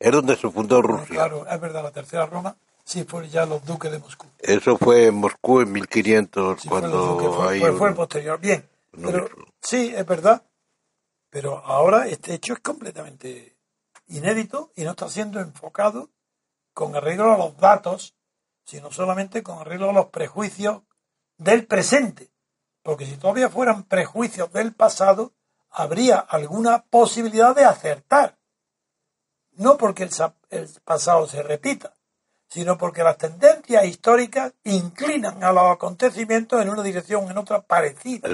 es donde se fundó Rusia. Claro, es verdad, la tercera Roma sí fue ya los duques de Moscú. Eso fue en Moscú en 1500 Sí, fue cuando duques, fue, hay fue- fue un- posterior. Bien, pero sí, es verdad. Pero ahora este hecho es completamente inédito y no está siendo enfocado con arreglo a los datos, sino solamente con arreglo a los prejuicios del presente. Porque si todavía fueran prejuicios del pasado, habría alguna posibilidad de acertar. No porque el, el pasado se repita, sino porque las tendencias históricas inclinan a los acontecimientos en una dirección o en otra parecida.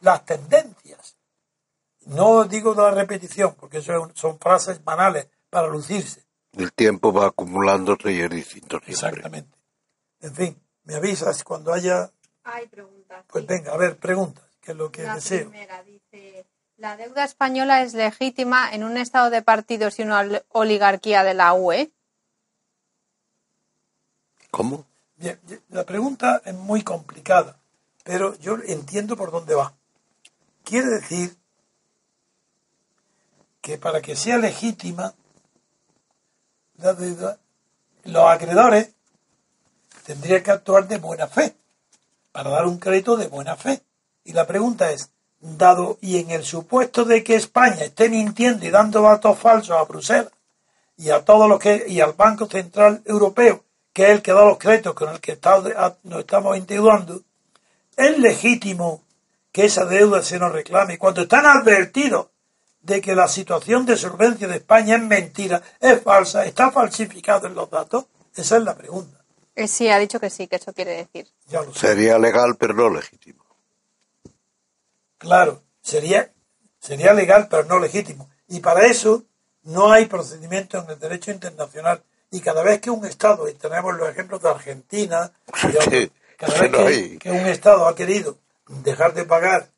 Las tendencias. No digo de la repetición, porque eso son frases banales para lucirse. El tiempo va acumulándose y es distinto Exactamente. En fin, me avisas cuando haya... Hay preguntas. Pues venga, a ver, preguntas, que es lo que la deseo. Primera dice, ¿la deuda española es legítima en un estado de partidos y una oligarquía de la UE? ¿Cómo? Bien, la pregunta es muy complicada, pero yo entiendo por dónde va. Quiere decir que para que sea legítima la los acreedores tendrían que actuar de buena fe, para dar un crédito de buena fe. Y la pregunta es, dado y en el supuesto de que España esté mintiendo y dando datos falsos a Bruselas y a todos los que y al Banco Central Europeo que es el que da los créditos con el que nos estamos endeudando, es legítimo que esa deuda se nos reclame cuando están advertidos de que la situación de solvencia de España es mentira, es falsa, está falsificado en los datos? Esa es la pregunta. Eh, sí, ha dicho que sí, que eso quiere decir. Sería legal, pero no legítimo. Claro, sería, sería legal, pero no legítimo. Y para eso no hay procedimiento en el derecho internacional y cada vez que un Estado, y tenemos los ejemplos de Argentina, cada vez que, un Estado ha querido dejar de pagar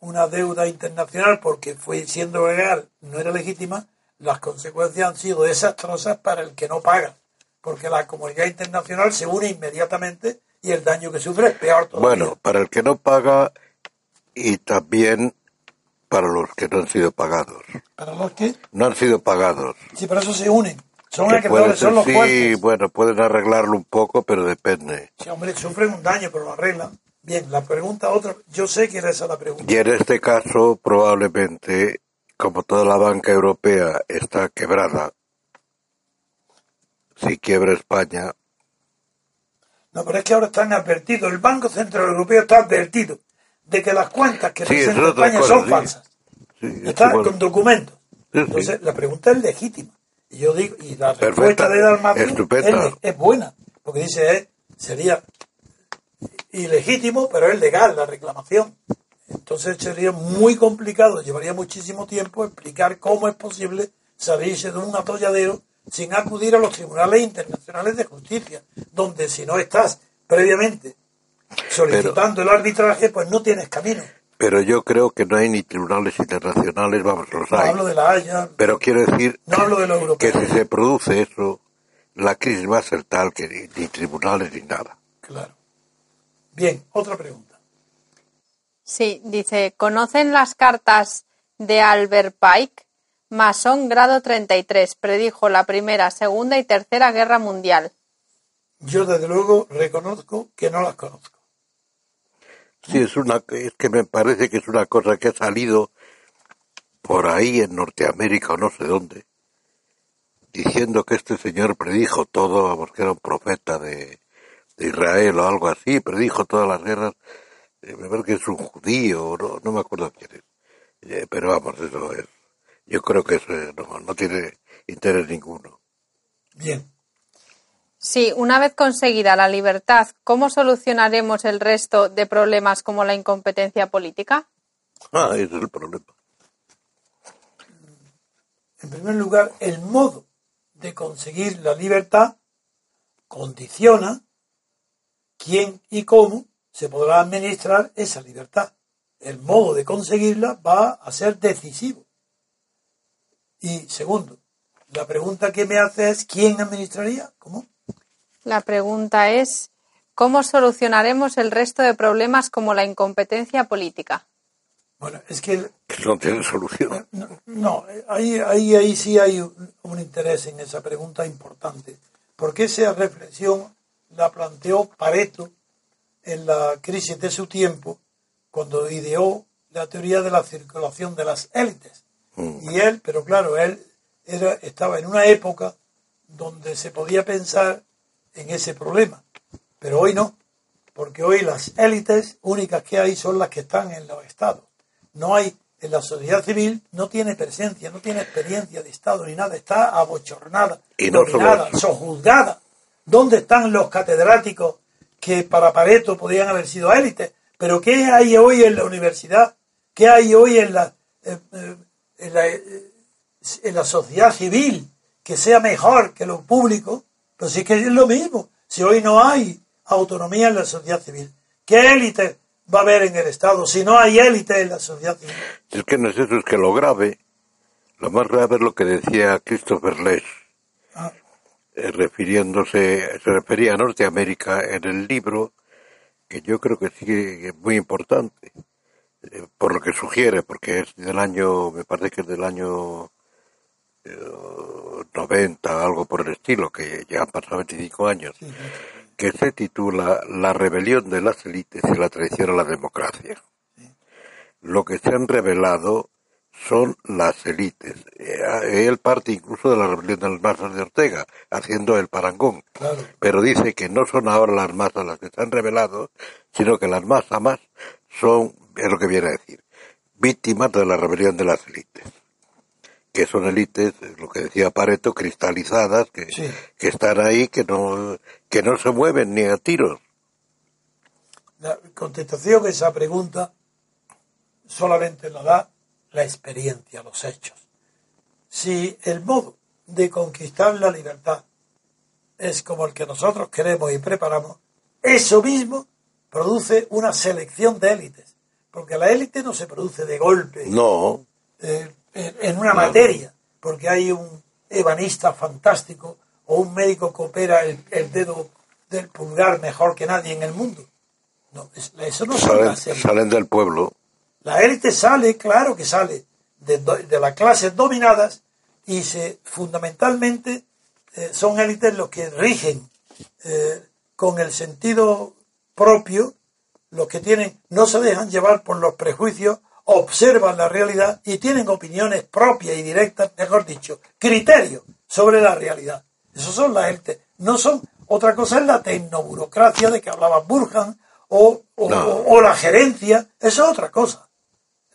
una deuda internacional porque fue siendo legal, no era legítima, las consecuencias han sido desastrosas para el que no paga, porque la comunidad internacional se une inmediatamente y el daño que sufre es peor todavía. Bueno, para el que no paga y también para los que no han sido pagados. ¿Para los que? No han sido pagados. Sí, pero eso se unen. Son acreedores, son los Sí, bueno, pueden arreglarlo un poco, pero depende. Sí, hombre, sufren un daño, pero lo arreglan. Bien, la pregunta otra, yo sé que era esa la pregunta. Y en este caso, probablemente, como toda la banca europea está quebrada, si quiebra España. No, pero es que ahora están advertidos, el Banco Central Europeo está advertido de que las cuentas que presenta España son falsas. está con documentos. Entonces, la pregunta es legítima. Y yo digo, y la respuesta de Dalmacio es, es, buena, porque dice, eh, sería ilegítimo, pero es legal la reclamación. Entonces sería muy complicado, llevaría muchísimo tiempo explicar cómo es posible salirse de un atolladero sin acudir a los tribunales internacionales de justicia, donde si no estás previamente solicitando el arbitraje, pues no tienes camino. Pero yo creo que no hay ni tribunales internacionales, vamos, los no hay. hablo de la Haya. Pero quiero decir no hablo de lo que si se produce eso, la crisis va a ser tal que ni, tribunales ni nada. Claro. Bien, otra pregunta. Sí, dice, ¿conocen las cartas de Albert Pike? Masón grado 33, predijo la Primera, Segunda y Tercera Guerra Mundial. Yo desde luego reconozco que no las conozco. Sí, es una, es que me parece que es una cosa que ha salido por ahí en Norteamérica o no sé dónde, diciendo que este señor predijo todo, porque era un profeta de, Israel o algo así, predijo todas las guerras, eh, me parece que es un judío, no, no me acuerdo quién es, eh, pero vamos, eso es, yo creo que eso no, no tiene interés ninguno. Bien. Sí, una vez conseguida la libertad, ¿cómo solucionaremos el resto de problemas como la incompetencia política? Ah, ese es el problema. En primer lugar, el modo de conseguir la libertad condiciona quién y cómo se podrá administrar esa libertad. El modo de conseguirla va a ser decisivo. Y segundo, la pregunta que me hace es ¿quién administraría? ¿Cómo? La pregunta es, ¿cómo solucionaremos el resto de problemas como la incompetencia política? Bueno, es que... No tiene solución. No, ahí, ahí, ahí sí hay un, interés en esa pregunta importante. Porque esa reflexión la planteó Pareto en la crisis de su tiempo, cuando ideó la teoría de la circulación de las élites. Mm. Y él, pero claro, él era, estaba en una época donde se podía pensar en ese problema. Pero hoy no, porque hoy las élites únicas que hay son las que están en los estados. No hay, en la sociedad civil no tiene presencia, no tiene experiencia de estado ni nada, está abochornada, Y no dominada, sojuzgada. ¿Dónde están los catedráticos que para Pareto podrían haber sido élites? Pero ¿qué hay hoy en la universidad? ¿Qué hay hoy en la, eh, eh, en la, eh, en la sociedad civil que sea mejor que lo público? Pues sí que es lo mismo. Si hoy no hay autonomía en la sociedad civil, ¿qué élite va a haber en el Estado si no hay élite en la sociedad civil? Es que no es eso, es que lo grave, lo más grave es lo que decía Christopher Lesch, Ah, eh, refiriéndose, se refería a Norteamérica en el libro, que yo creo que sí es muy importante, eh, por lo que sugiere, porque es del año, me parece que es del año 90, algo por el estilo, que ya han pasado 25 años, que se titula La rebelión de las élites y la traición a la democracia. Lo que se han revelado son las élites. Eh, Él parte incluso de la rebelión de las masas de Ortega, haciendo el parangón. claro. Pero dice que no son ahora las masas las que se han revelado, sino que las masas más son, es lo que viene a decir, víctimas de la rebelión de las élites. Que son élites, lo que decía Pareto, cristalizadas, que, Sí. que están ahí, que no, que no se mueven ni a tiros. La contestación a esa pregunta solamente la da la experiencia, los hechos. Si el modo de conquistar la libertad es como el que nosotros queremos y preparamos, eso mismo produce una selección de élites. Porque la élite no se produce de golpe No, eh, en una materia, porque hay un ebanista fantástico o un médico que opera el, el dedo del pulgar mejor que nadie en el mundo. No, es- eso no salen, salen del pueblo. La élite sale, claro que sale, de, de las clases dominadas y se fundamentalmente eh, son élites los que rigen eh, con el sentido propio, los que tienen, no se dejan llevar por los prejuicios, observan la realidad y tienen opiniones propias y directas, mejor dicho, criterios sobre la realidad. Esos son las élites. No son, otra cosa es la tecnoburocracia de que hablaba Burhan o, o- No. o- o la gerencia, eso es otra cosa.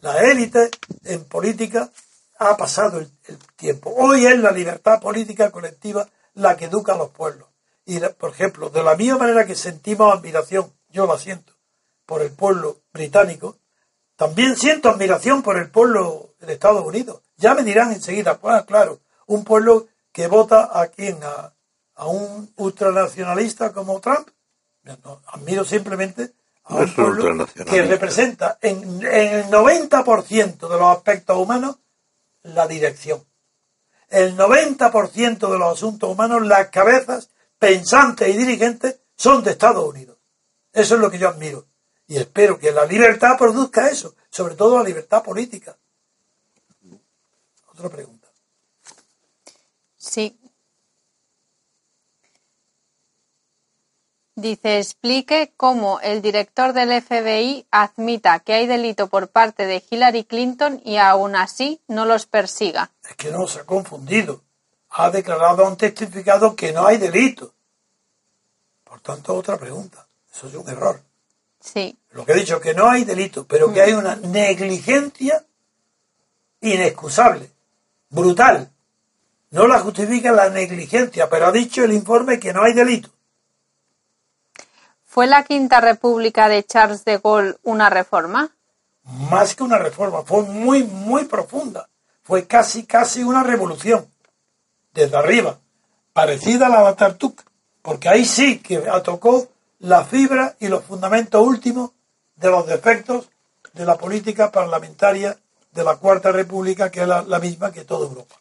La élite en política ha pasado el, el tiempo. Hoy es la libertad política colectiva la que educa a los pueblos. Y, la- por ejemplo, de la misma manera que sentimos admiración, yo la siento, por el pueblo británico, también siento admiración por el pueblo de Estados Unidos. Ya me dirán enseguida, pues claro, un pueblo que vota a quién, a, a un ultranacionalista como Trump. No, admiro simplemente a No un pueblo que representa en, en el 90% de los aspectos humanos la dirección. El 90% de los asuntos humanos, las cabezas pensantes y dirigentes son de Estados Unidos. Eso es lo que yo admiro. Y espero que la libertad produzca eso, sobre todo la libertad política. Otra pregunta. Sí. Dice, explique cómo el director del FBI admita que hay delito por parte de Hillary Clinton y aún así no los persiga. Es que no se ha confundido. Ha declarado a un testificado que no hay delito. Por tanto, otra pregunta. Eso es un error. Sí, Lo que he dicho, que no hay delito, pero que hay una negligencia inexcusable, brutal. No la justifica la negligencia, pero ha dicho el informe que no hay delito. ¿Fue la Quinta República de Charles de Gaulle una reforma? Más que una reforma, fue muy, muy profunda. Fue casi, casi una revolución. Desde arriba. Parecida a la de. Porque ahí sí que tocó la fibra y los fundamentos últimos de los defectos de la política parlamentaria de la Cuarta República, que es la, misma que toda Europa.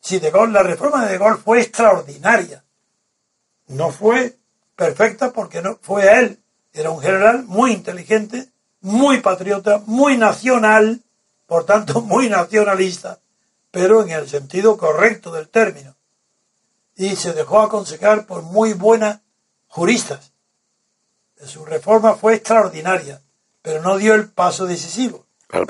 Si de Gaulle, la reforma de De Gaulle fue extraordinaria. No fue perfecta porque no fue él. Era un general muy inteligente, muy patriota, muy nacional, por tanto muy nacionalista, pero en el sentido correcto del término. Y se dejó aconsejar por muy buenas juristas. Su reforma fue extraordinaria, pero no dio el paso decisivo Al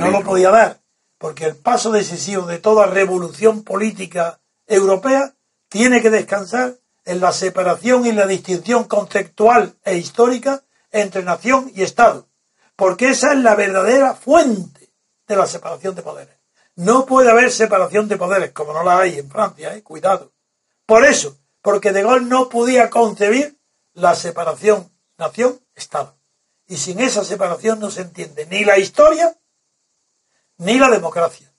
no lo podía dar, porque el paso decisivo de toda revolución política europea tiene que descansar en la separación y la distinción conceptual e histórica entre nación y Estado, porque esa es la verdadera fuente de la separación de poderes. No puede haber separación de poderes, como no la hay en Francia, ¿eh? cuidado. Por eso, porque De Gaulle no podía concebir la separación nación-Estado. Y sin esa separación no se entiende ni la historia ni la democracia.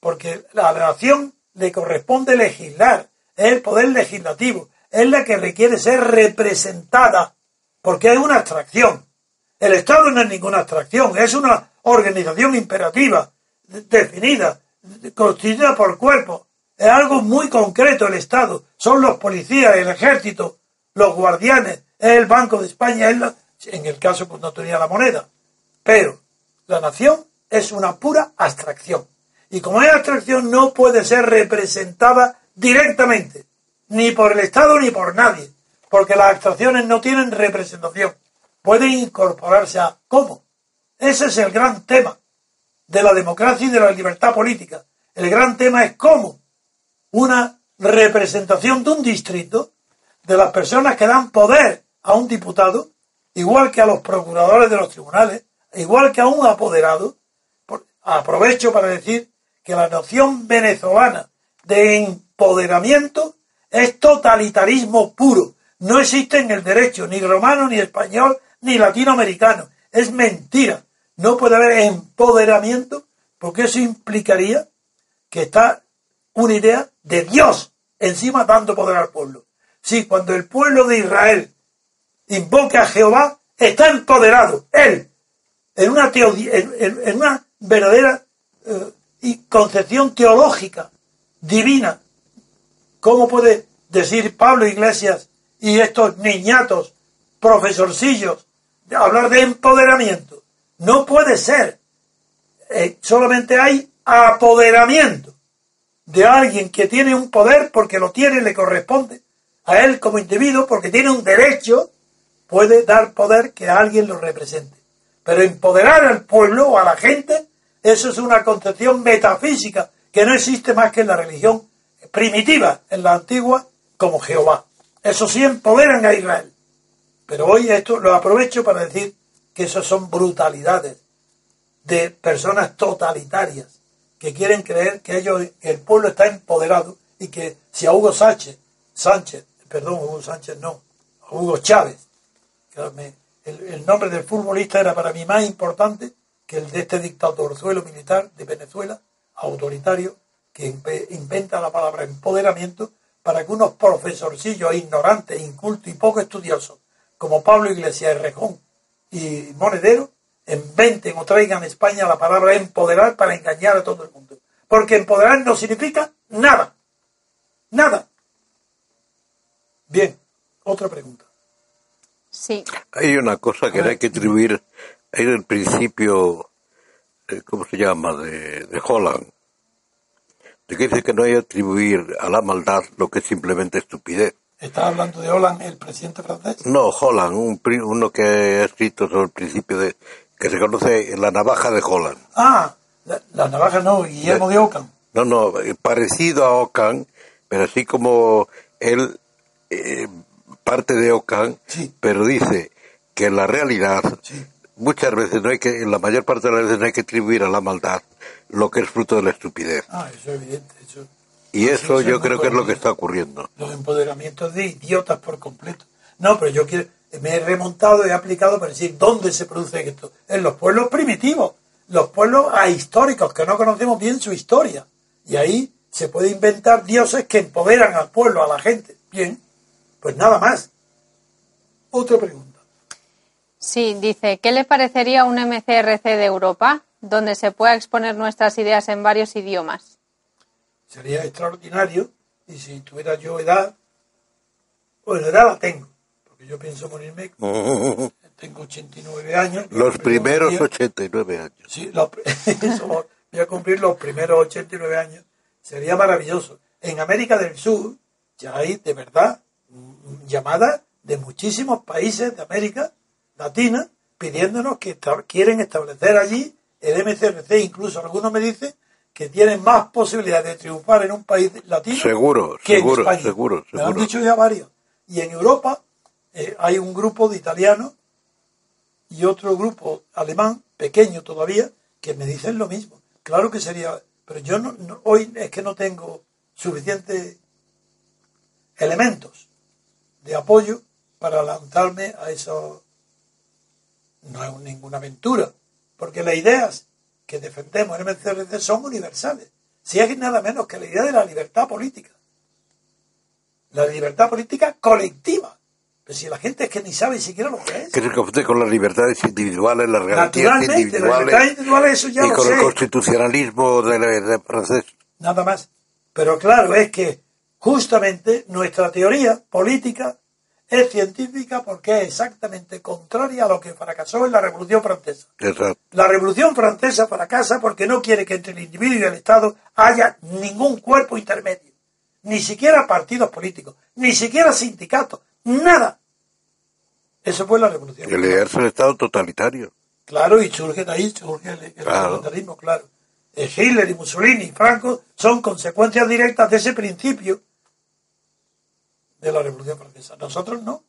Porque a la nación le corresponde legislar, es el poder legislativo, es la que requiere ser representada, porque es una abstracción. El Estado no es ninguna abstracción, es una organización imperativa, definida, constituida por cuerpos. Es algo muy concreto el Estado. Son los policías, el ejército, los guardianes, es el Banco de España, es en el caso pues no tenía la moneda. Pero la nación es una pura abstracción. Y como es abstracción no puede ser representada directamente, ni por el Estado ni por nadie, porque las abstracciones no tienen representación. Pueden incorporarse a cómo. Ese es el gran tema de la democracia y de la libertad política. El gran tema es cómo una representación de un distrito, de las personas que dan poder a un diputado, igual que a los procuradores de los tribunales, igual que a un apoderado, aprovecho para decir que la noción venezolana de empoderamiento es totalitarismo puro. No existe en el derecho ni romano, ni español, ni latinoamericano. Es mentira. No puede haber empoderamiento porque eso implicaría que está una idea de Dios encima dando poder al pueblo. Sí, cuando el pueblo de Israel invoca a Jehová, está empoderado, él, en una, en, una verdadera eh, concepción teológica, divina. ¿Cómo puede decir Pablo Iglesias y estos niñatos, profesorcillos, hablar de empoderamiento? No puede ser. Eh, solamente hay apoderamiento de alguien que tiene un poder porque lo tiene, le corresponde a él como individuo porque tiene un derecho, puede dar poder que alguien lo represente. Pero empoderar al pueblo o a la gente, eso es una concepción metafísica que no existe más que en la religión primitiva, en la antigua, como Jehová. Eso sí empoderan a Israel. Pero hoy esto lo aprovecho para decir que eso son brutalidades de personas totalitarias que quieren creer que ellos, el pueblo está empoderado y que si a Hugo Sánchez, Sánchez, perdón, Hugo Sánchez no, a Hugo Chávez, el, nombre del futbolista era para mí más importante que el de este dictadorzuelo militar de Venezuela, autoritario, que inventa la palabra empoderamiento para que unos profesorcillos ignorantes, incultos y poco estudiosos, como Pablo Iglesias Rejón, y Monedero inventen o traigan a España la palabra empoderar para engañar a todo el mundo. Porque empoderar no significa nada. Nada. Bien, otra pregunta. Sí. Hay una cosa que hay que atribuir, hay el principio, eh, ¿cómo se llama?, de, de Holland, de que dice que no hay que atribuir a la maldad lo que es simplemente estupidez. ¿Estás hablando de Holland, el presidente francés? No, Holland, un, uno que ha escrito sobre el principio de, que se conoce la navaja de Holland. Ah, la, navaja no, Guillermo de Ockham. No, no, eh, parecido a Ockham, pero así como él eh, parte de Ockham, pero dice que en la realidad muchas veces no hay que, en la mayor parte de las veces no hay que atribuir a la maldad lo que es fruto de la estupidez. Ah, eso es evidente. Eso, y eso, yo creo que es lo que está ocurriendo. Los empoderamientos de idiotas por completo. No, pero yo quiero, me he remontado y he aplicado para decir dónde se produce esto. En los pueblos primitivos, los pueblos ahistóricos, que no conocemos bien su historia. Y ahí se puede inventar dioses que empoderan al pueblo, a la gente. Bien, pues nada más. Otra pregunta. Sí, dice, ¿qué le parecería un MCRC de Europa donde se pueda exponer nuestras ideas en varios idiomas? sería extraordinario y si tuviera yo edad, bueno, edad la tengo, porque yo pienso morirme, tengo 89 años. Los primeros 89 años. Sí, voy a cumplir los primeros 89 años, sería maravilloso. En América del Sur ya hay de verdad llamadas de muchísimos países de América Latina pidiéndonos que quieren establecer allí el MCRC, incluso algunos me dicen que tienen más posibilidades de triunfar en un país latino Seguro, que seguro, en España. seguro, Me lo han seguro. dicho ya varios. Y en Europa eh, hay un grupo de italianos y otro grupo alemán, pequeño todavía, que me dicen lo mismo. Claro que sería, pero yo no, no- hoy es que no tengo suficientes elementos de apoyo para lanzarme a eso. No es ninguna aventura, porque las ideas que defendemos en MCRC son universales. Si es nada menos que la idea de la libertad política. La libertad política colectiva. Pero si la gente es que ni sabe siquiera lo que es. Que se confunde con las libertades individuales, las garantías la individuales libertad individual, eso ya y lo con sé. el constitucionalismo de, de francés. nada más. Pero claro, es que justamente nuestra teoría política es científica porque es exactamente contraria a lo que fracasó en la Revolución Francesa. Exacto. La Revolución Francesa fracasa porque no quiere que entre el individuo y el Estado haya ningún cuerpo intermedio, ni siquiera partidos políticos, ni siquiera sindicatos, nada. Eso fue la Revolución. El el Estado totalitario. Claro, y surge de ahí, surge el, el Claro. totalitarismo, claro. Eh, Hitler y Mussolini y Franco son consecuencias directas de ese principio de la Revolución Francesa. Nosotros no.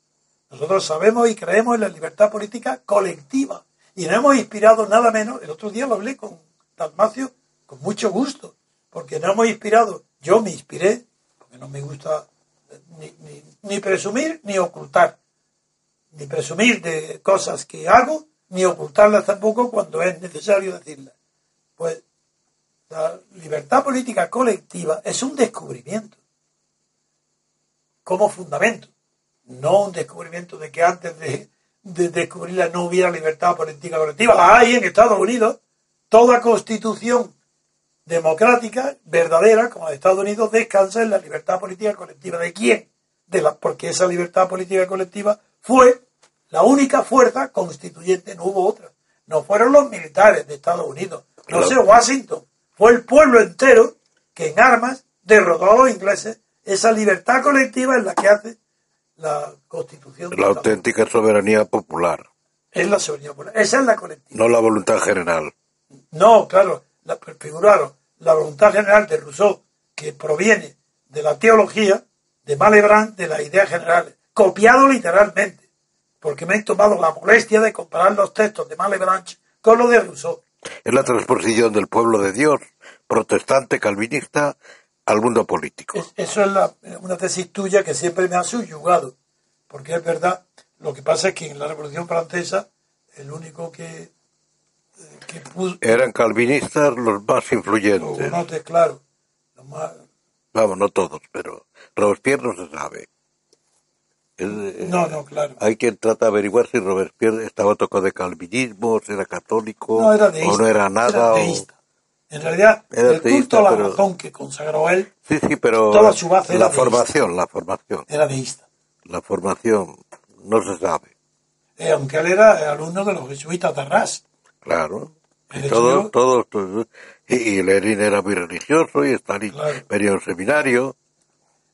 Nosotros sabemos y creemos en la libertad política colectiva. Y nos hemos inspirado nada menos, el otro día lo hablé con Dalmacio con mucho gusto, porque nos hemos inspirado, yo me inspiré, porque no me gusta ni- ni presumir ni ocultar ni presumir de cosas que hago, ni ocultarlas tampoco cuando es necesario decirlas. Pues la libertad política colectiva es un descubrimiento como fundamento, no un descubrimiento de que antes de, de descubrirla no hubiera libertad política colectiva. La hay en Estados Unidos, toda constitución democrática, verdadera, como la de Estados Unidos, descansa en la libertad política colectiva. ¿De quién? De la, porque esa libertad política colectiva fue la única fuerza constituyente, no hubo otra. No fueron los militares de Estados Unidos, no Claro. sé Washington, fue el pueblo entero que en armas derrotó a los ingleses. Esa libertad colectiva es la que hace la constitución. de La auténtica soberanía popular. Es la soberanía popular. Esa es la colectiva. no la voluntad general. No, claro, la, figuraron la voluntad general de Rousseau, que proviene de la teología de Malebranche, de las ideas generales, copiado literalmente, porque me he tomado la molestia de comparar los textos de Malebranche con los de Rousseau. Es la transposición del pueblo de Dios, protestante, calvinista, al mundo político. Es- eso es la- una tesis tuya que siempre me ha subyugado, porque es verdad, lo que pasa es que en la Revolución Francesa, el único que, eh, que puso, Eran calvinistas los más influyentes. no te claro, más- Vamos, no todos, pero Robespierre no se sabe. Eh, no, no, claro. Hay quien trata de averiguar si Robespierre estaba tocado de calvinismo, si era católico, No, era deísta. o no era nada. era o-. En realidad, Era el culto deísta, a la pero- razón que consagró él Sí, sí, pero Toda su base la era deísta. formación, la formación, era deísta. la formación no se sabe, Eh, aunque él era alumno de los jesuitas de Arras. claro. Todos, todos, todos- y, y Lenin era muy religioso y Stalin Claro. venía a un seminario.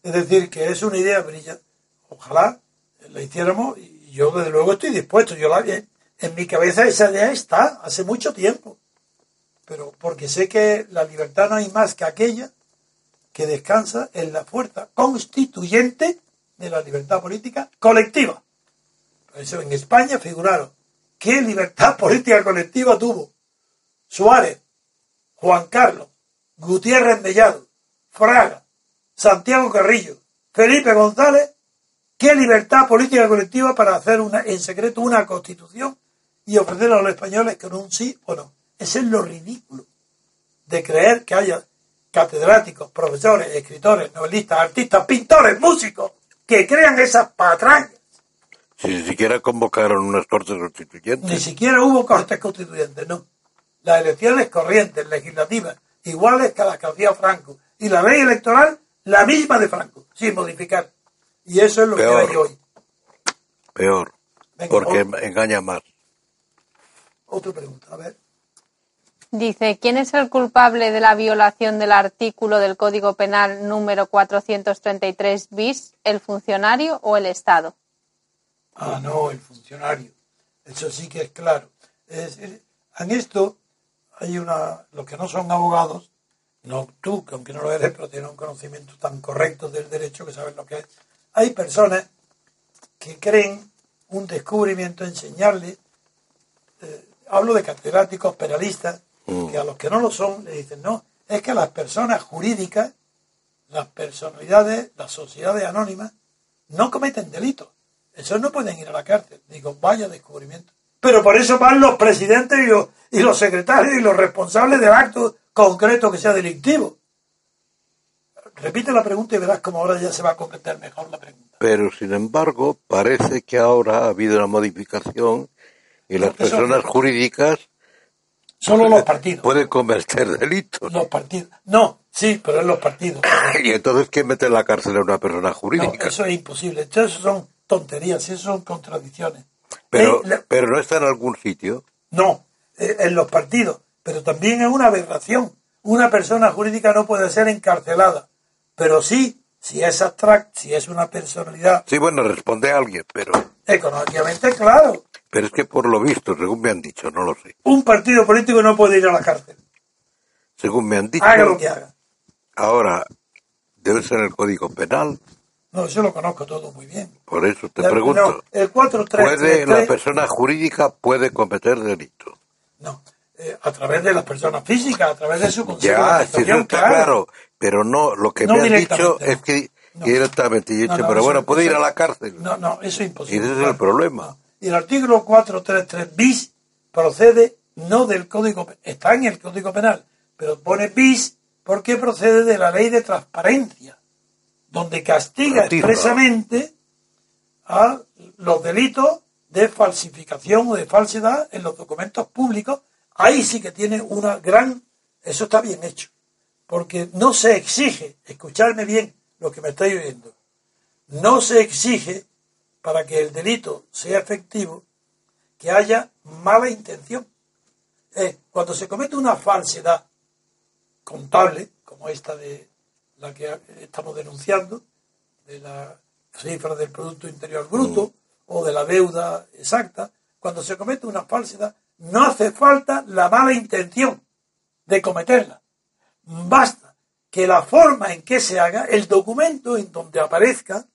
Es decir, que es una idea brillante. Ojalá la hiciéramos y yo desde luego estoy dispuesto. Yo la, en, en mi cabeza esa idea está hace mucho tiempo. Pero porque sé que la libertad no hay más que aquella que descansa en la fuerza constituyente de la libertad política colectiva. Por eso en España figuraron qué libertad política colectiva tuvo Suárez, Juan Carlos, Gutiérrez Mellado, Fraga, Santiago Carrillo, Felipe González, qué libertad política colectiva para hacer una, en secreto una constitución y ofrecerla a los españoles con un sí o no. Ese es lo ridículo de creer que haya catedráticos, profesores, escritores, novelistas, artistas, pintores, músicos, que crean esas patrañas. Si ni siquiera convocaron unas cortes Ni constituyentes. siquiera hubo cortes constituyentes, no. Las elecciones corrientes, legislativas, iguales que las que hacía Franco. Y la ley electoral, la misma de Franco, sin modificar. Y eso es lo Peor. que hay hoy. Peor, Venga, porque otro. engaña más. Otra pregunta, a ver. Dice, ¿quién es el culpable de la violación del artículo del Código Penal número 433 bis, el funcionario o el Estado? Ah, no, el funcionario. Eso sí que es claro. Es- es- en esto hay una, los que no son abogados, no tú, que aunque no lo eres, pero tienes un conocimiento tan correcto del derecho que sabes lo que es. Hay personas que creen un descubrimiento, enseñarle, eh, hablo de catedráticos, penalistas, Mm. que a los que no lo son le dicen, no, es que las personas jurídicas, las personalidades, las sociedades anónimas, no cometen delitos. Esos no pueden ir a la cárcel. Digo, vaya descubrimiento. Pero por eso van los presidentes y los, y los secretarios y los responsables del acto concreto que sea delictivo. Repite la pregunta y verás cómo ahora ya se va a comprender mejor la pregunta. Pero sin embargo, parece que ahora ha habido una modificación y las personas jurídicas Solo los partidos. pueden cometer delitos. Los partidos. No, sí, pero en los partidos. Y entonces, ¿quién mete en la cárcel a una persona No, jurídica? eso es imposible. Entonces, eso son tonterías, eso son contradicciones. Pero, Eh, la- pero no está en algún sitio. No, eh, en los partidos. Pero también es una aberración. Una persona jurídica no puede ser encarcelada. Pero sí, si es abstract, si es una personalidad Sí, bueno, responde a alguien, pero, económicamente, claro. Pero es que por lo visto, según me han dicho, no lo sé, Un partido político no puede ir a la cárcel. según me han dicho, Haga lo que haga. ahora debe ser el Código Penal, No, yo lo conozco todo muy bien. por eso te La- pregunto, no, el 433. ¿puede la persona jurídica puede cometer delito? No, eh, a través de las personas físicas, a través de su consejo de Ya, sí, eso administración, está claro, pero no, lo que No me has dicho es que no. directamente, he dicho, pero eso- bueno, puede ir eso- a la cárcel. No, no, eso es imposible. Y ese es el problema. Y el artículo 433 bis procede no del Código Penal, está en el Código Penal, pero pone bis porque procede de la ley de transparencia, donde castiga expresamente a los delitos de falsificación o de falsedad en los documentos públicos. Ahí sí que tiene una gran... Eso está bien hecho, porque no se exige, escucharme bien lo que me estáis oyendo, no se exige para que el delito sea efectivo que haya mala intención. Eh, cuando se comete una falsedad contable, como esta de la que estamos denunciando, de la cifra del Producto Interior Bruto o de la deuda exacta, cuando se comete una falsedad, no hace falta la mala intención de cometerla. Basta que la forma en que se haga, el documento en donde aparezca,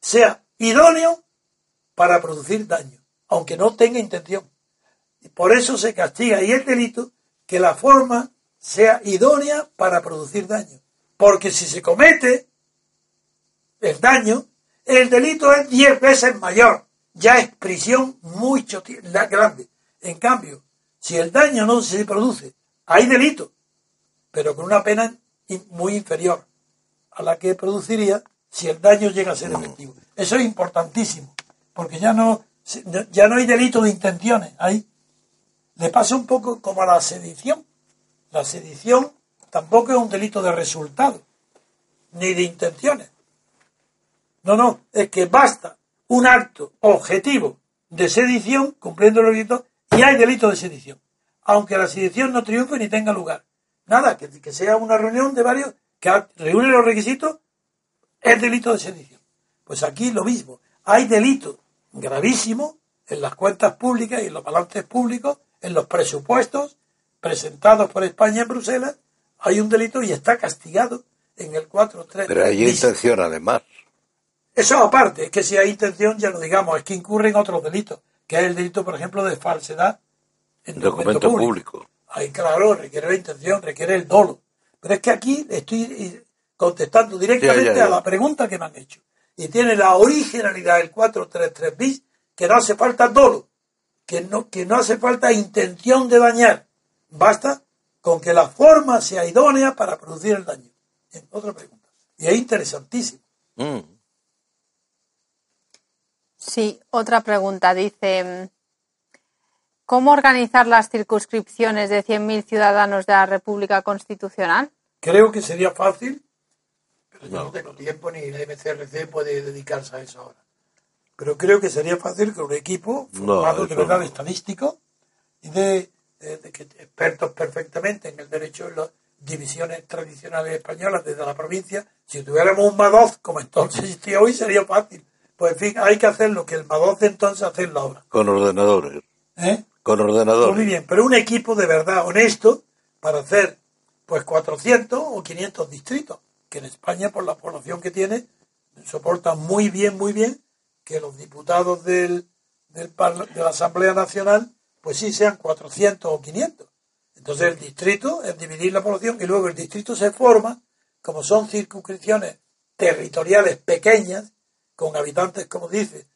sea idóneo para producir daño, aunque no tenga intención. Y por eso se castiga y el delito que la forma sea idónea para producir daño. Porque si se comete el daño, el delito es diez veces mayor. Ya es prisión mucho grande. En cambio, si el daño no se produce, hay delito, pero con una pena muy inferior a la que produciría si el daño llega a ser efectivo. Eso es importantísimo, porque ya no, ya no hay delito de intenciones. Hay, le pasa un poco como a la sedición. La sedición tampoco es un delito de resultado, ni de intenciones. No, no, es que basta un acto objetivo de sedición, cumpliendo los requisitos, y hay delito de sedición. Aunque la sedición no triunfe ni tenga lugar. Nada, que, que sea una reunión de varios que reúne los requisitos, es delito de sedición. Pues aquí lo mismo. Hay delito gravísimo en las cuentas públicas y en los balances públicos, en los presupuestos presentados por España en Bruselas. Hay un delito y está castigado en el 4.3. Pero hay intención además. Eso aparte, es que si hay intención, ya lo digamos, es que incurren otros delitos, que es el delito, por ejemplo, de falsedad en documento, Documento público. público. Ahí, claro, requiere la intención, requiere el dolo. Pero es que aquí estoy contestando directamente Ya, ya, ya. a la pregunta que me han hecho. Y tiene la originalidad del 433 bis, que no hace falta dolo, que no, que no hace falta intención de dañar. Basta con que la forma sea idónea para producir el daño. Otra pregunta. Y es interesantísimo. Mm. Sí, otra pregunta. Dice, ¿cómo organizar las circunscripciones de 100.000 ciudadanos de la República Constitucional? Creo que sería fácil, pero yo no tengo tiempo ni la MCRC puede dedicarse a eso ahora. Pero creo que sería fácil que un equipo No, formado de verdad no. estadístico y de, de- de que expertos perfectamente en el derecho en las divisiones tradicionales españolas desde la provincia, si tuviéramos un MADOZ como entonces existía hoy sería fácil. Pues en fin, hay que hacer lo que el MADOZ de entonces hacerlo ahora. Con ordenadores. ¿eh? Con Pues ordenadores. muy bien, pero un equipo de verdad honesto para hacer pues 400 o 500 distritos, que en España, por la población que tiene, soporta muy bien, muy bien que los diputados del, del de la Asamblea Nacional, pues sí sean 400 o 500. Entonces el distrito es dividir la población y luego el distrito se forma, como son circunscripciones territoriales pequeñas, con habitantes, como dice,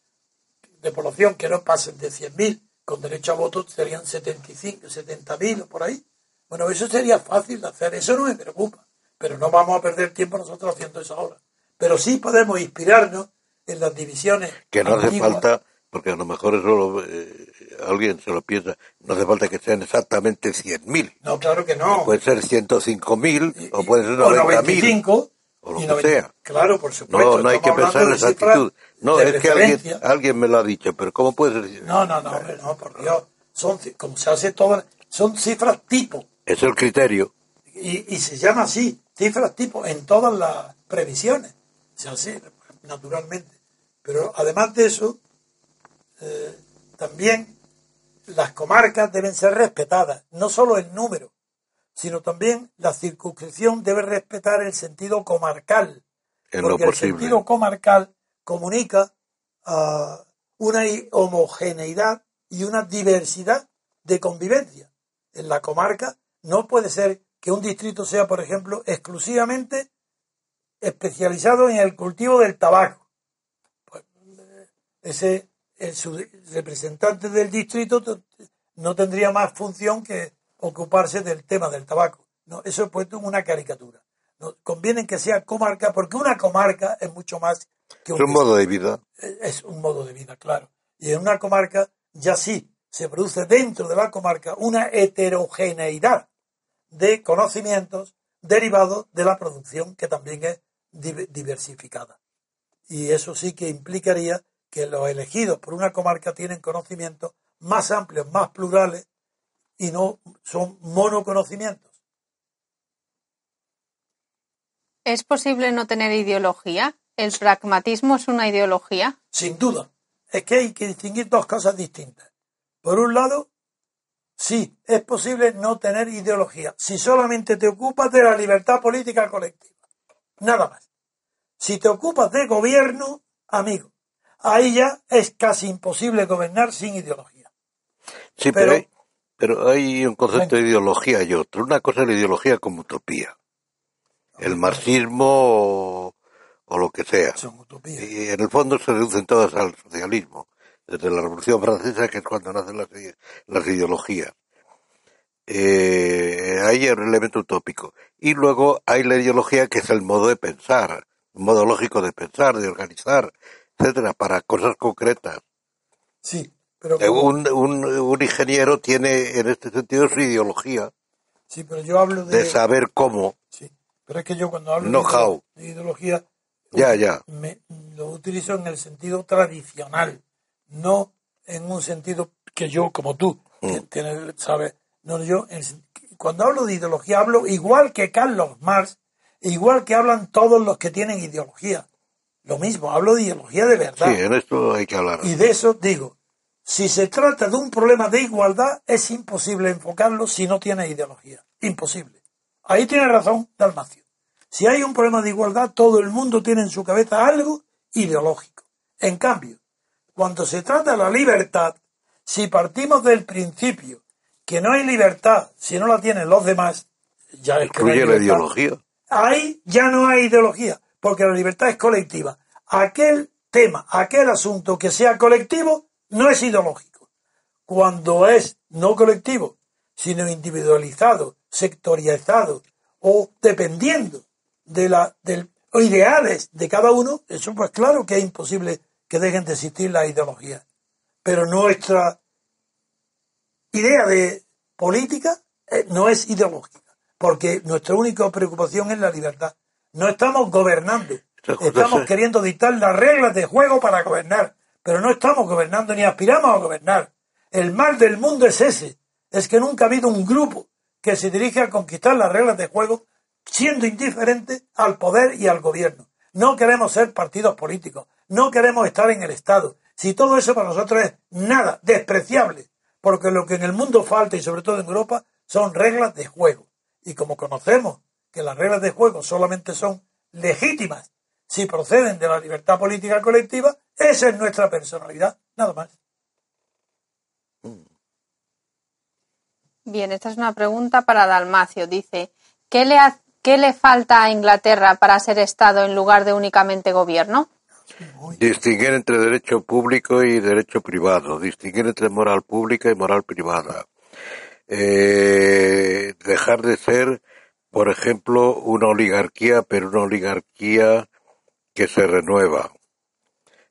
de población que no pasen de 100.000, con derecho a voto serían 75, 70.000 o por ahí. Bueno, eso sería fácil de hacer, eso no me preocupa, pero no vamos a perder tiempo nosotros haciendo eso ahora. Pero sí podemos inspirarnos en las divisiones. Que no hace falta, porque a lo mejor eso lo- eh, alguien se lo piensa, no hace falta que sean exactamente 100.000. No, claro que no. Puede ser 105.000 Y- o puede ser o 90.000. 95, o lo y que 90. sea. Claro, por supuesto. No, no hay que pensar en exactitud. No, es que alguien, alguien me lo ha dicho, pero ¿cómo puede ser? No, no, no, hombre, no, por Dios. Son, como se hace todas, son cifras tipo. Es el criterio. Y, y se llama así, cifras tipo, en todas las previsiones. Se hace naturalmente. Pero además de eso, eh, también las comarcas deben ser respetadas, no solo el número, sino también la circunscripción debe respetar el sentido comarcal. En lo porque el posible. sentido comarcal comunica ah, una homogeneidad y una diversidad de convivencia. En la comarca no puede ser que un distrito sea, por ejemplo, exclusivamente especializado en el cultivo del tabaco. Pues, eh, ese, el, representante del distrito no tendría más función que ocuparse del tema del tabaco. No, eso es puesto en una caricatura. No, conviene que sea comarca porque una comarca es mucho más que Es un un modo de vida. es un modo de vida, claro. Y en una comarca ya sí se produce dentro de la comarca una heterogeneidad de conocimientos derivados de la producción que también es di- diversificada. Y eso sí que implicaría que los elegidos por una comarca tienen conocimientos más amplios, más plurales y no son monoconocimientos. ¿Es posible no tener ideología? ¿El pragmatismo es una ideología? Sin duda. Es que hay que distinguir dos cosas distintas. Por un lado, sí, es posible no tener ideología si solamente te ocupas de la libertad política colectiva. Nada más. Si te ocupas de gobierno, amigo, ahí ya es casi imposible gobernar sin ideología. Sí, Pero- pero, hay, pero hay un concepto de ideología y otro. Una cosa es la ideología como utopía. El marxismo o, o lo que sea. Son utopías. Y en el fondo se reducen todas al socialismo. Desde la Revolución Francesa, que es cuando nacen las, ide- las ideologías. Eh, hay el elemento utópico. Y luego hay la ideología que es el modo de pensar, un modo lógico de pensar, de organizar, etcétera, para cosas concretas. Sí, pero, Eh, como- Un, un, un ingeniero tiene en este sentido su ideología sí, pero yo hablo de... de saber cómo. Sí, pero es que yo cuando hablo de Know-how. ideo- de ideología Ya, ya. me, lo utilizo en el sentido tradicional, no en un sentido que yo, como tú, que Mm. tienes, sabes, no yo, en cuando hablo de ideología hablo igual que Carlos Marx, igual que hablan todos los que tienen ideología. Lo mismo, hablo de ideología de Sí, verdad. en esto hay que hablar. Y de eso digo, si se trata de un problema de igualdad, es imposible enfocarlo si no tiene ideología. Imposible. Ahí tiene razón Dalmacio. Si hay un problema de igualdad, todo el mundo tiene en su cabeza algo ideológico. En cambio, cuando se trata de la libertad, si partimos del principio que no hay libertad si no la tienen los demás, ya es que no hay la ideología. Ahí ya no hay ideología, porque la libertad es colectiva. Aquel tema, aquel asunto que sea colectivo, no es ideológico. Cuando es no colectivo, sino individualizado, sectorializado o dependiendo de la del o ideales de cada uno, eso pues claro que es imposible que dejen de existir las ideologías. Pero nuestra idea de política eh, no es ideológica, porque nuestra única preocupación es la libertad. No estamos gobernando, estamos queriendo dictar las reglas de juego para gobernar, pero no estamos gobernando ni aspiramos a gobernar. El mal del mundo es ese, es que nunca ha habido un grupo que se dirige a conquistar las reglas de juego siendo indiferente al poder y al gobierno. No queremos ser partidos políticos, no queremos estar en el Estado. Si todo eso para nosotros es nada, despreciable, porque lo que en el mundo falta y sobre todo en Europa son reglas de juego. Y como conocemos que las reglas de juego solamente son legítimas si proceden de la libertad política colectiva, esa es nuestra personalidad, nada más. Bien, esta es una pregunta para Dalmacio. Dice, ¿qué le, ¿qué le falta a Inglaterra para ser Estado en lugar de únicamente gobierno? Distinguir entre derecho público y derecho privado, distinguir entre moral pública y moral privada. Eh, dejar de ser, por ejemplo, una oligarquía, pero una oligarquía que se renueva,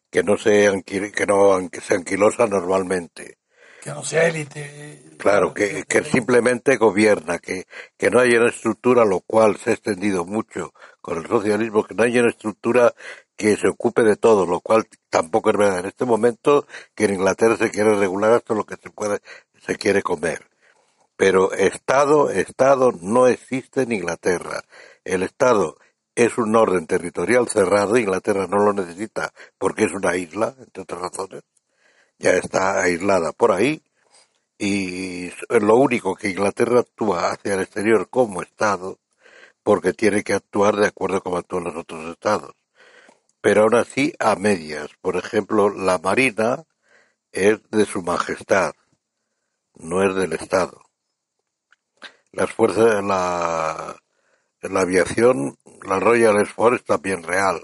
que no se, que no se anquilosa normalmente. Que no sea élite. Claro, que, que simplemente gobierna, que, que no haya una estructura, lo cual se ha extendido mucho con el socialismo, que no haya una estructura que se ocupe de todo, lo cual tampoco es verdad. En este momento que en Inglaterra se quiere regular hasta lo que se puede, se quiere comer. Pero Estado, Estado no existe en Inglaterra. El Estado es un orden territorial cerrado, Inglaterra no lo necesita porque es una isla, entre otras razones, ya está aislada por ahí, y lo único que Inglaterra actúa hacia el exterior como Estado, porque tiene que actuar de acuerdo con actúan los otros Estados. Pero aún así a medias. Por ejemplo, la Marina es de su Majestad, no es del Estado. Las fuerzas, la, la aviación, la Royal Air Force también real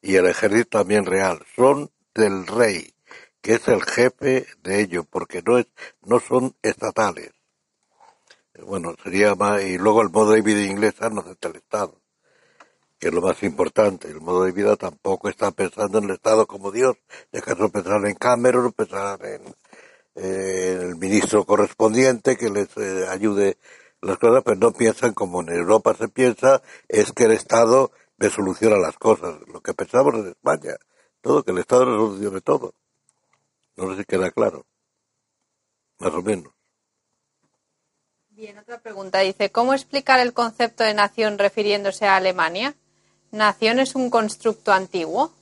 y el ejército también real. Son del rey, que es el jefe de ello, porque no es, no son estatales. Bueno, sería más, y luego el modo de vida inglesa no es el Estado, que es lo más importante. El modo de vida tampoco está pensando en el Estado como Dios. De caso pensar en Cameron, pensar en, el ministro correspondiente que les eh, ayude las cosas, pero no piensan como en Europa se piensa, es que el Estado resoluciona las cosas. Lo que pensamos en España, todo, que el Estado resolucione todo. No sé si queda claro. Más o menos. Bien, otra pregunta. Dice, ¿cómo explicar el concepto de nación refiriéndose a Alemania? ¿Nación es un constructo antiguo?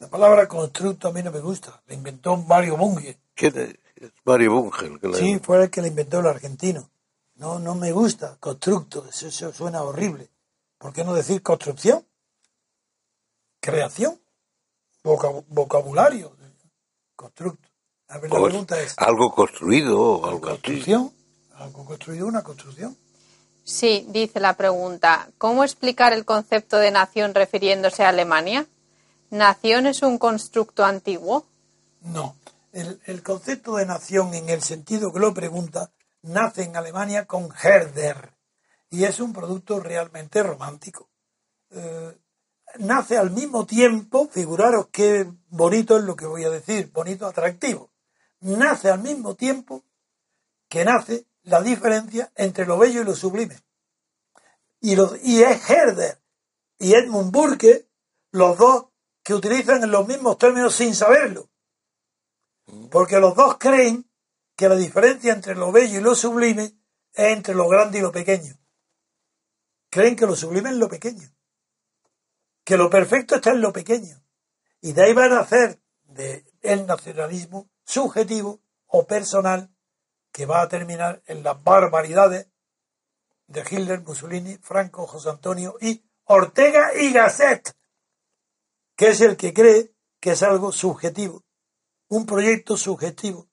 La palabra constructo a mí no me gusta. La inventó Mario Bunge. ¿Quién es Mario Bunge? el que la- Sí, fue el que la inventó el argentino. No, no me gusta. Constructo, eso, eso suena horrible. ¿Por qué no decir construcción? Creación. Voca- vocabulario. Constructo. A ver, la o es pregunta es, algo construido o algo así. ¿construcción? ¿Algo construido? ¿Una construcción? Sí, dice la pregunta, ¿cómo explicar el concepto de nación refiriéndose a Alemania? ¿Nación es un constructo antiguo? No. El, concepto de nación, en el sentido que lo pregunta, nace en Alemania con Herder y es un producto realmente romántico. Eh, nace al mismo tiempo, figuraros qué bonito es lo que voy a decir, bonito, atractivo. Nace al mismo tiempo que nace la diferencia entre lo bello y lo sublime. Y, lo- y es Herder y Edmund Burke los dos que utilizan los mismos términos sin saberlo. Porque los dos creen que la diferencia entre lo bello y lo sublime es entre lo grande y lo pequeño. Creen que lo sublime es lo pequeño. Que lo perfecto está en lo pequeño. Y de ahí van a hacer de el nacionalismo subjetivo o personal que va a terminar en las barbaridades de Hitler, Mussolini, Franco, José Antonio y Ortega y Gasset, que es el que cree que es algo subjetivo, un proyecto subjetivo,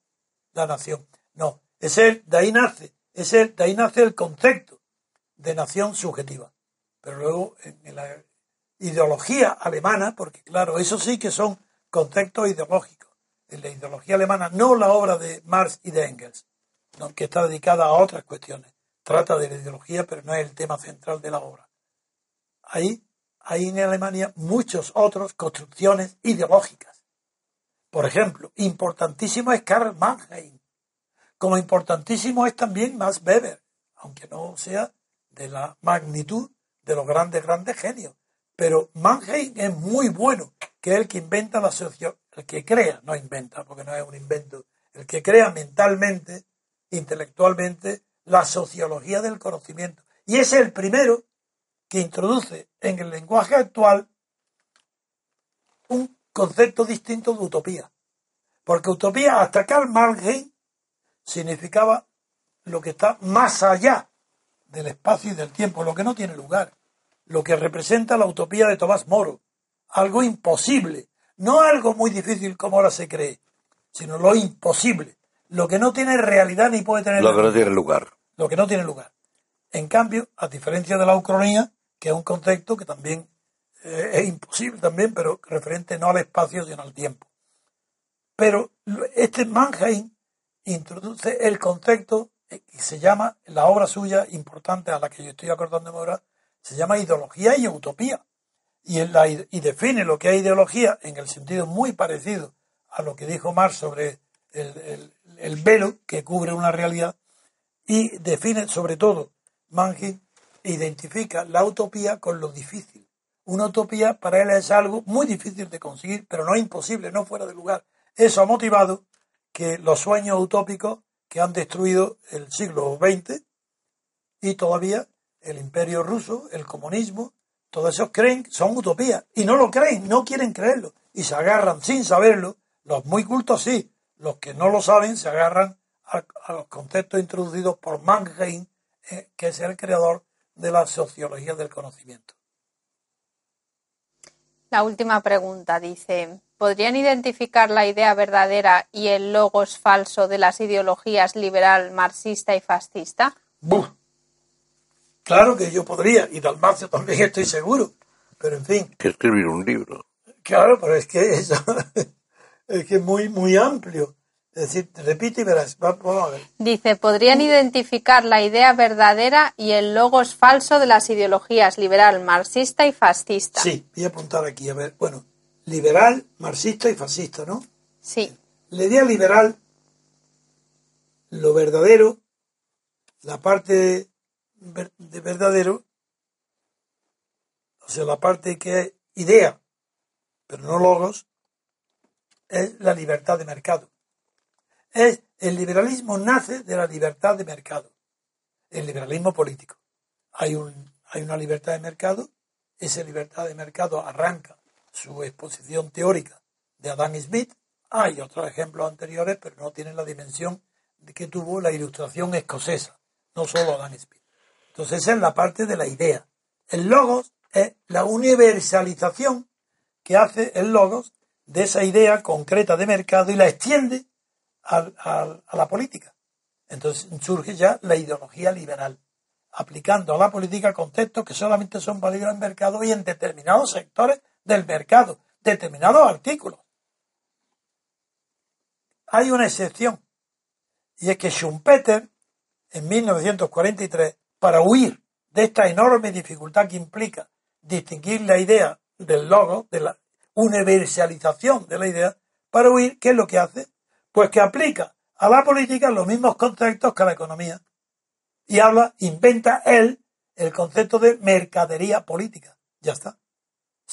la nación. No, es el, de ahí nace, es el, de ahí nace el concepto de nación subjetiva. Pero luego en la ideología alemana, porque claro, eso sí que son conceptos ideológicos. En la ideología alemana, no la obra de Marx y de Engels, ¿no? que está dedicada a otras cuestiones. Trata de la ideología, pero no es el tema central de la obra. Hay, hay en Alemania muchas otras construcciones ideológicas. Por ejemplo, importantísimo es Karl Mannheim, como importantísimo es también Max Weber, aunque no sea de la magnitud de los grandes, grandes genios. Pero Mannheim es muy bueno, que es el que inventa la socio, el que crea, no inventa, porque no es un invento, el que crea mentalmente, intelectualmente, la sociología del conocimiento. Y es el primero que introduce en el lenguaje actual un concepto distinto de utopía. Porque utopía hasta Karl Mannheim significaba lo que está más allá del espacio y del tiempo, lo que no tiene lugar, lo que representa la utopía de Tomás Moro, algo imposible, no algo muy difícil como ahora se cree, sino lo imposible, lo que no tiene realidad ni puede tener Lo que no tiene lugar. lo que no tiene lugar. En cambio, a diferencia de la ucronía, que es un concepto que también eh, es imposible también, pero referente no al espacio, sino al tiempo. Pero este Mannheim introduce el concepto eh, que se llama, la obra suya importante a la que yo estoy acordándome ahora, se llama ideología y utopía. Y, en la, y define lo que es ideología en el sentido muy parecido a lo que dijo Marx sobre el, el- el velo que cubre una realidad y define sobre todo Mannheim identifica la utopía con lo difícil. Una utopía para él es algo muy difícil de conseguir, pero no imposible, no fuera de lugar. Eso ha motivado que los sueños utópicos que han destruido el siglo XX y todavía el imperio ruso, el comunismo, todos esos creen son utopías y no lo creen, no quieren creerlo y se agarran sin saberlo. Los muy cultos sí, los que no lo saben se agarran a, a los conceptos introducidos por Mannheim, eh, que es el creador de la sociología del conocimiento. La última pregunta dice, ¿podrían identificar la idea verdadera y el logos falso de las ideologías liberal, marxista y fascista? ¡Buf! Claro que yo podría, y Dalmacio también estoy seguro, pero en fin, Que escribir un libro. claro, pero es que eso es que es muy, muy amplio. Es decir, repite y verás, Va- vamos a ver. Dice, ¿podrían identificar la idea verdadera y el logos falso de las ideologías liberal, marxista y fascista? Sí, voy a apuntar aquí, a ver, bueno, liberal, marxista y fascista, ¿no? Sí. La idea liberal, lo verdadero, la parte de verdadero, o sea, la parte que es idea, pero no logos, es la libertad de mercado. Es, el liberalismo nace de la libertad de mercado, el liberalismo político. Hay, un, hay una libertad de mercado, esa libertad de mercado arranca su exposición teórica de Adam Smith. Hay otros ejemplos anteriores, pero no tienen la dimensión que tuvo la ilustración escocesa, no solo Adam Smith. Entonces esa es la parte de la idea. El logos es la universalización que hace el logos de esa idea concreta de mercado y la extiende al- al- a la política. Entonces surge ya la ideología liberal, aplicando a la política conceptos que solamente son válidos en mercado y en determinados sectores del mercado, determinados artículos. Hay una excepción, y es que Schumpeter, en 1943, para huir de esta enorme dificultad que implica distinguir la idea del logo, de la universalización de la idea, para huir, ¿qué es lo que hace? Pues que aplica a la política los mismos conceptos que a la economía. Y habla, inventa él el concepto de mercadería política. Ya está.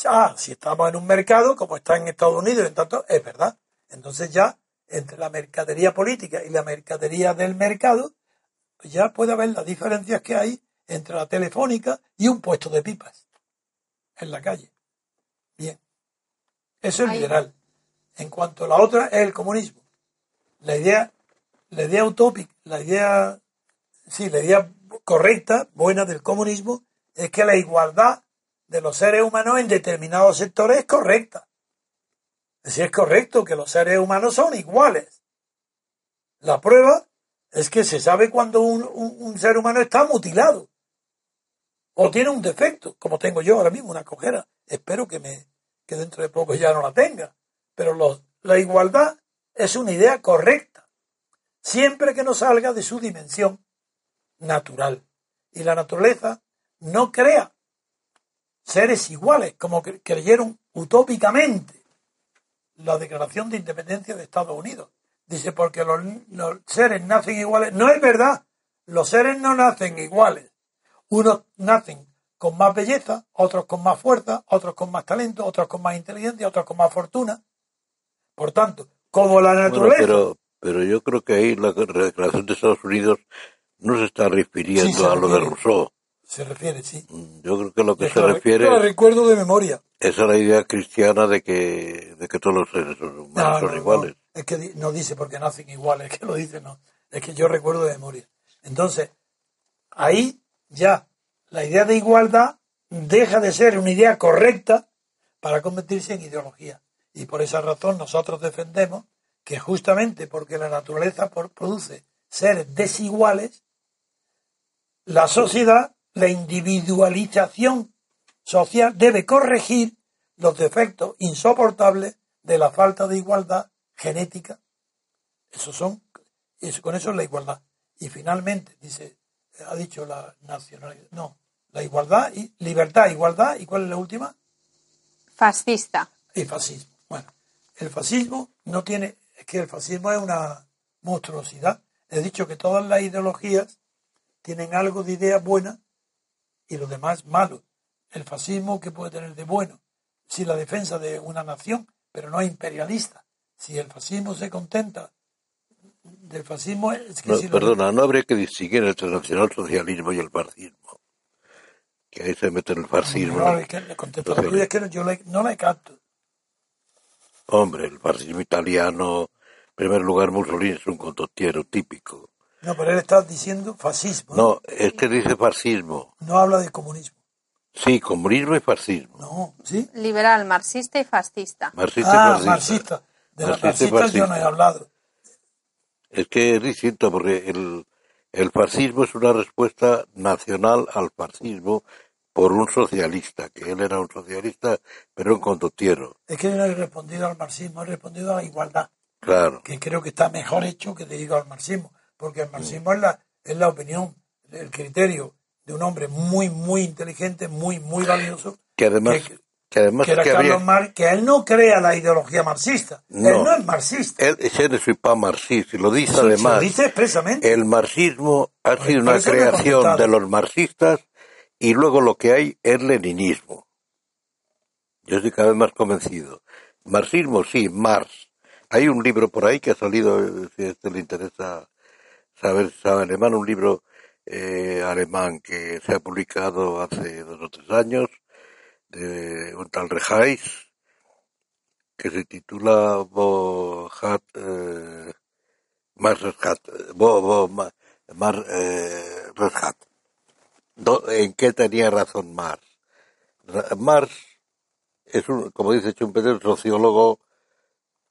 Ah, si estamos en un mercado, como está en Estados Unidos, en tanto, es verdad. Entonces ya, entre la mercadería política y la mercadería del mercado, pues ya puede haber las diferencias que hay entre la telefónica y un puesto de pipas en la calle. Eso es Ahí. liberal. En cuanto a la otra, es el comunismo. La idea, la idea utópica, la idea, sí, la idea correcta, buena del comunismo, es que la igualdad de los seres humanos en determinados sectores es correcta. Es decir, es correcto que los seres humanos son iguales. La prueba es que se sabe cuando un, un- un ser humano está mutilado o tiene un defecto, como tengo yo ahora mismo, una cojera. Espero que, me, que dentro de poco ya no la tenga. Pero la igualdad es una idea correcta, siempre que no salga de su dimensión natural. Y la naturaleza no crea seres iguales, como cre- creyeron utópicamente la Declaración de Independencia de Estados Unidos. Dice, porque los, los seres nacen iguales. No es verdad. Los seres no nacen iguales. Unos nacen con más belleza, otros con más fuerza, otros con más talento, otros con más inteligencia, otros con más fortuna. Por tanto, como la Bueno, naturaleza... pero, pero yo creo que ahí la declaración de Estados Unidos no se está refiriendo Sí, se a lo de. Rousseau. Se refiere, sí. Yo creo que lo que Yo se la- refiere yo la recuerdo de memoria. es a la idea cristiana de que, de que todos los seres humanos No, son no, iguales. no. Es que no dice porque nacen iguales, es que lo dice, no. Es que yo recuerdo de memoria. Entonces, ahí ya la idea de igualdad deja de ser una idea correcta para convertirse en ideología. Y por esa razón nosotros defendemos que justamente porque la naturaleza produce seres desiguales, la sociedad, la individualización social debe corregir los defectos insoportables de la falta de igualdad genética. Eso son, eso, con eso es la igualdad. Y finalmente, dice, ha dicho la nacionalidad, no, la igualdad y libertad, igualdad, ¿y cuál es la última? Fascista. Y fascismo. Bueno, el fascismo no tiene, es que el fascismo es una monstruosidad. He dicho que todas las ideologías tienen algo de idea buena y lo demás malo. El fascismo, ¿qué puede tener de bueno? Si la defensa de una nación, pero no imperialista. Si el fascismo se contenta del fascismo, es que No, si lo- perdona, no habría que distinguir entre el nacionalsocialismo y el fascismo. Que ahí se mete en el fascismo. No, es que le contesto a la tuya, es que yo le- no le capto. Hombre, el fascismo italiano, en primer lugar, Mussolini es un condottiero típico. No, pero él está diciendo fascismo. No, es que dice fascismo. No habla de comunismo. Sí, comunismo y fascismo. No, ¿sí? Liberal, marxista y fascista. Marxista Ah, y fascista. marxista. De los Marxista marxistas yo no he hablado. Es que es distinto, porque el, el fascismo es una respuesta nacional al fascismo por un socialista, que él era un socialista, pero un condottiero. Es que no he respondido al marxismo, he respondido a la igualdad, Claro. que creo que está mejor hecho que te digo al marxismo, porque el marxismo es la, es la opinión, el criterio de un hombre muy, muy inteligente, muy, muy valioso, Que además, que- que además que era que Carlos Marx, que él no crea la ideología marxista. No. Él no es marxista. él, ne suis pas marxista, y lo dice se además. lo dice expresamente. El marxismo ha sido una creación de los marxistas y luego lo que hay es leninismo. Yo estoy cada vez más convencido. Marxismo, sí, Marx. Hay un libro por ahí que ha salido, eh, si a este le interesa saber si sabe alemán, un libro eh, alemán que se ha publicado hace dos o tres años, de un tal Rejáis, que se titula Bo hat, eh, Mars Rescat, Bo, Bo, Ma- Mar, eh, ¿En qué tenía razón Marx? Marx es un, como dice Schumpeter, sociólogo,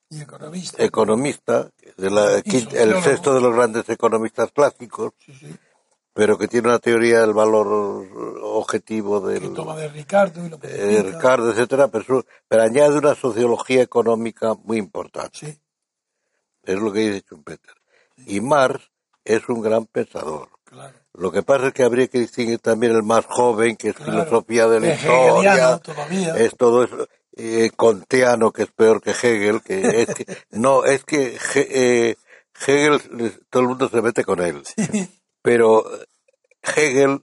Y economista. economista, de la, el sexto de los grandes economistas clásicos, Sí, sí, pero que tiene una teoría del valor objetivo que del, toma de Ricardo y lo que eh, explica. Ricardo, etcétera, pero, añade una sociología económica muy importante. Sí, Es lo que dice Schumpeter. Y Marx es un gran pensador. Claro. Lo que pasa es que habría que distinguir también el más joven, que es Claro. filosofía de la Es historia, todavía. es todo eso, eh, kantiano, que es peor que Hegel, que es que, no, es que He- eh, Hegel, todo el mundo se mete con él, Sí, pero Hegel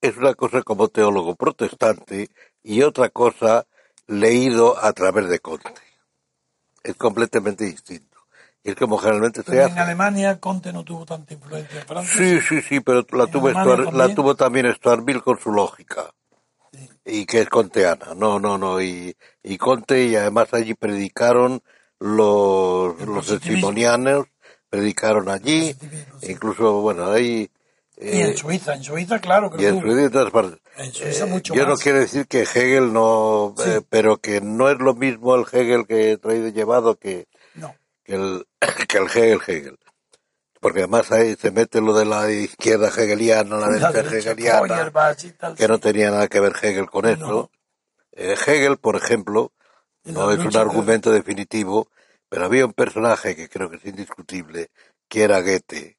es una cosa como teólogo protestante y otra cosa leído a través de Conte. Es completamente distinto. Y es como generalmente se pero en hace. Alemania Conte no tuvo tanta influencia en Francia. Sí, sí, sí, pero la tuvo, Stuart- la también. tuvo también Stuart con su lógica. Sí. Y que es conteana. No, no, no. Y, y Conte, y además allí predicaron los, El los testimonianos, predicaron allí. Sí. Incluso, bueno, ahí. Y eh, en Suiza, en Suiza, claro que y en y en todas partes. En Suiza Eh, mucho yo no más. quiero decir que Hegel no, Sí. eh, pero que no es lo mismo el Hegel que he traído y llevado que, No, que el, que el Hegel Hegel. Porque además ahí se mete lo de la izquierda hegeliana, la la derecha hegeliana, tal. que no tenía nada que ver Hegel con eso. No. Eh, Hegel, por ejemplo, no es un de- argumento definitivo, pero había un personaje que creo que es indiscutible, que era Goethe,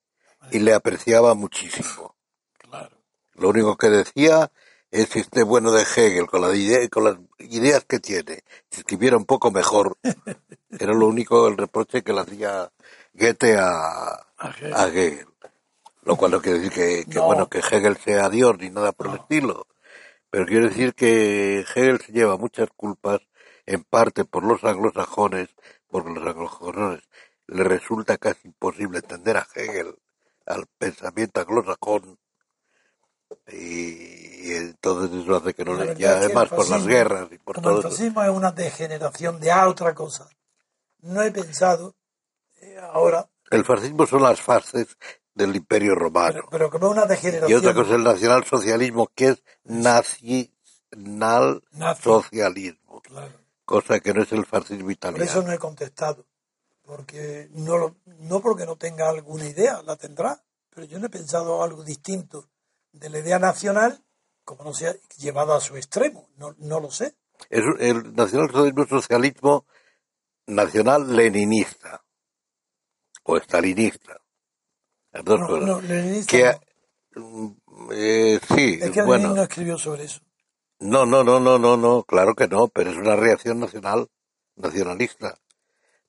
y le apreciaba muchísimo. Claro. Lo único que decía que este bueno de Hegel, con, la idea, con las ideas que tiene, si escribiera un poco mejor, era lo único el reproche que le hacía Goethe a, A Hegel. a Hegel. Lo cual no quiere decir que, que, No. bueno que Hegel sea Dios ni nada por el estilo. Pero quiero decir que Hegel se lleva muchas culpas, en parte por los anglosajones, porque los anglosajones le resulta casi imposible entender a Hegel, al pensamiento anglosajón, y, y entonces eso hace que no le... verdad Y es que el además por las guerras y por Como todo el eso. fascismo es una degeneración de a otra cosa. No he pensado eh, ahora, El fascismo son las fases del Imperio Romano. Pero, pero como una degeneración. Y otra cosa es el nacionalsocialismo, que es nacional Nazi. socialismo, Claro. cosa que no es el fascismo Por italiano. eso no he contestado. Porque no, lo- no porque no tenga alguna idea, la tendrá, pero yo no he pensado algo distinto de la idea nacional, como no sea llevada a su extremo. No, no lo sé. Es el nacionalsocialismo es un socialismo nacional leninista o estalinista. Las dos No, cosas. no, leninista que, no. mm, eh, sí, Es que Lenin bueno, no escribió sobre eso. no, no, no, no, no, no, claro que no, pero es una reacción nacional, nacionalista,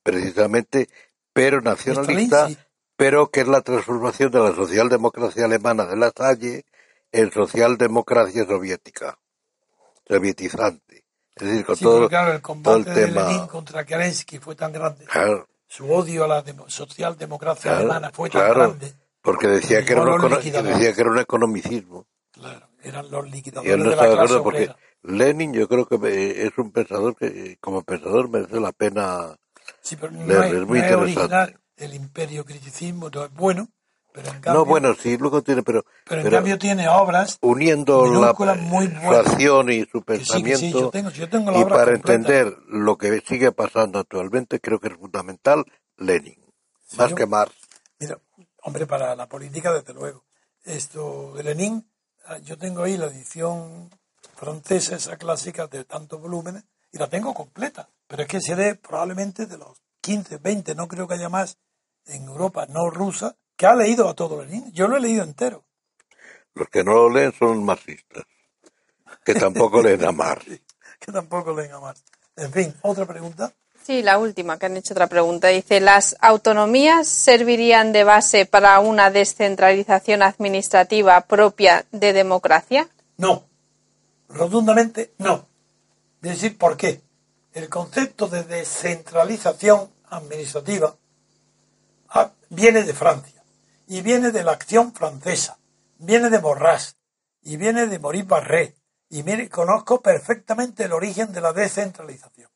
precisamente, pero nacionalista, Stalin, sí. pero que es la transformación de la socialdemocracia alemana de la Salle en socialdemocracia soviética, sovietizante. Es decir, con Sí, todo, claro, el todo combate el de tema. Lenin contra Kerensky fue tan grande. Claro, Su odio a la demo- socialdemocracia claro, alemana fue tan grande. porque decía que, era un decía que era un economicismo. Claro, eran los Y liquidadores él no de está la de clase acuerdo porque obrera. Lenin yo creo que es un pensador que como pensador merece la pena Sí, pero no es, muy no es interesante. original. El imperio criticismo no es bueno, pero en cambio, no bueno sí luego tiene pero pero en pero cambio tiene obras uniendo la, muy acción y su que sí, sí, pensamiento yo tengo, yo tengo la y obra para completa. entender lo que sigue pasando actualmente creo que es fundamental Lenin Sí, más yo- que Marx Mira, hombre, para la política, desde luego. Esto de Lenin, ah, yo tengo ahí la edición francesa, esa clásica de tantos volúmenes, y la tengo completa. Pero es que seré probablemente de los 15, 20, no creo que haya más en Europa no rusa, que ha leído a todo Lenin. Yo lo he leído entero. los que no lo leen son marxistas que tampoco leen a Marx que tampoco leen a más. En fin, otra pregunta. Sí, la última, que han hecho otra pregunta. Dice, ¿las autonomías servirían de base para una descentralización administrativa propia de democracia? No. Rotundamente no. A decir por qué. El concepto de descentralización administrativa viene de Francia y viene de la acción francesa, viene de Borrás y viene de Maurice Barré y mire, conozco perfectamente el origen de la descentralización.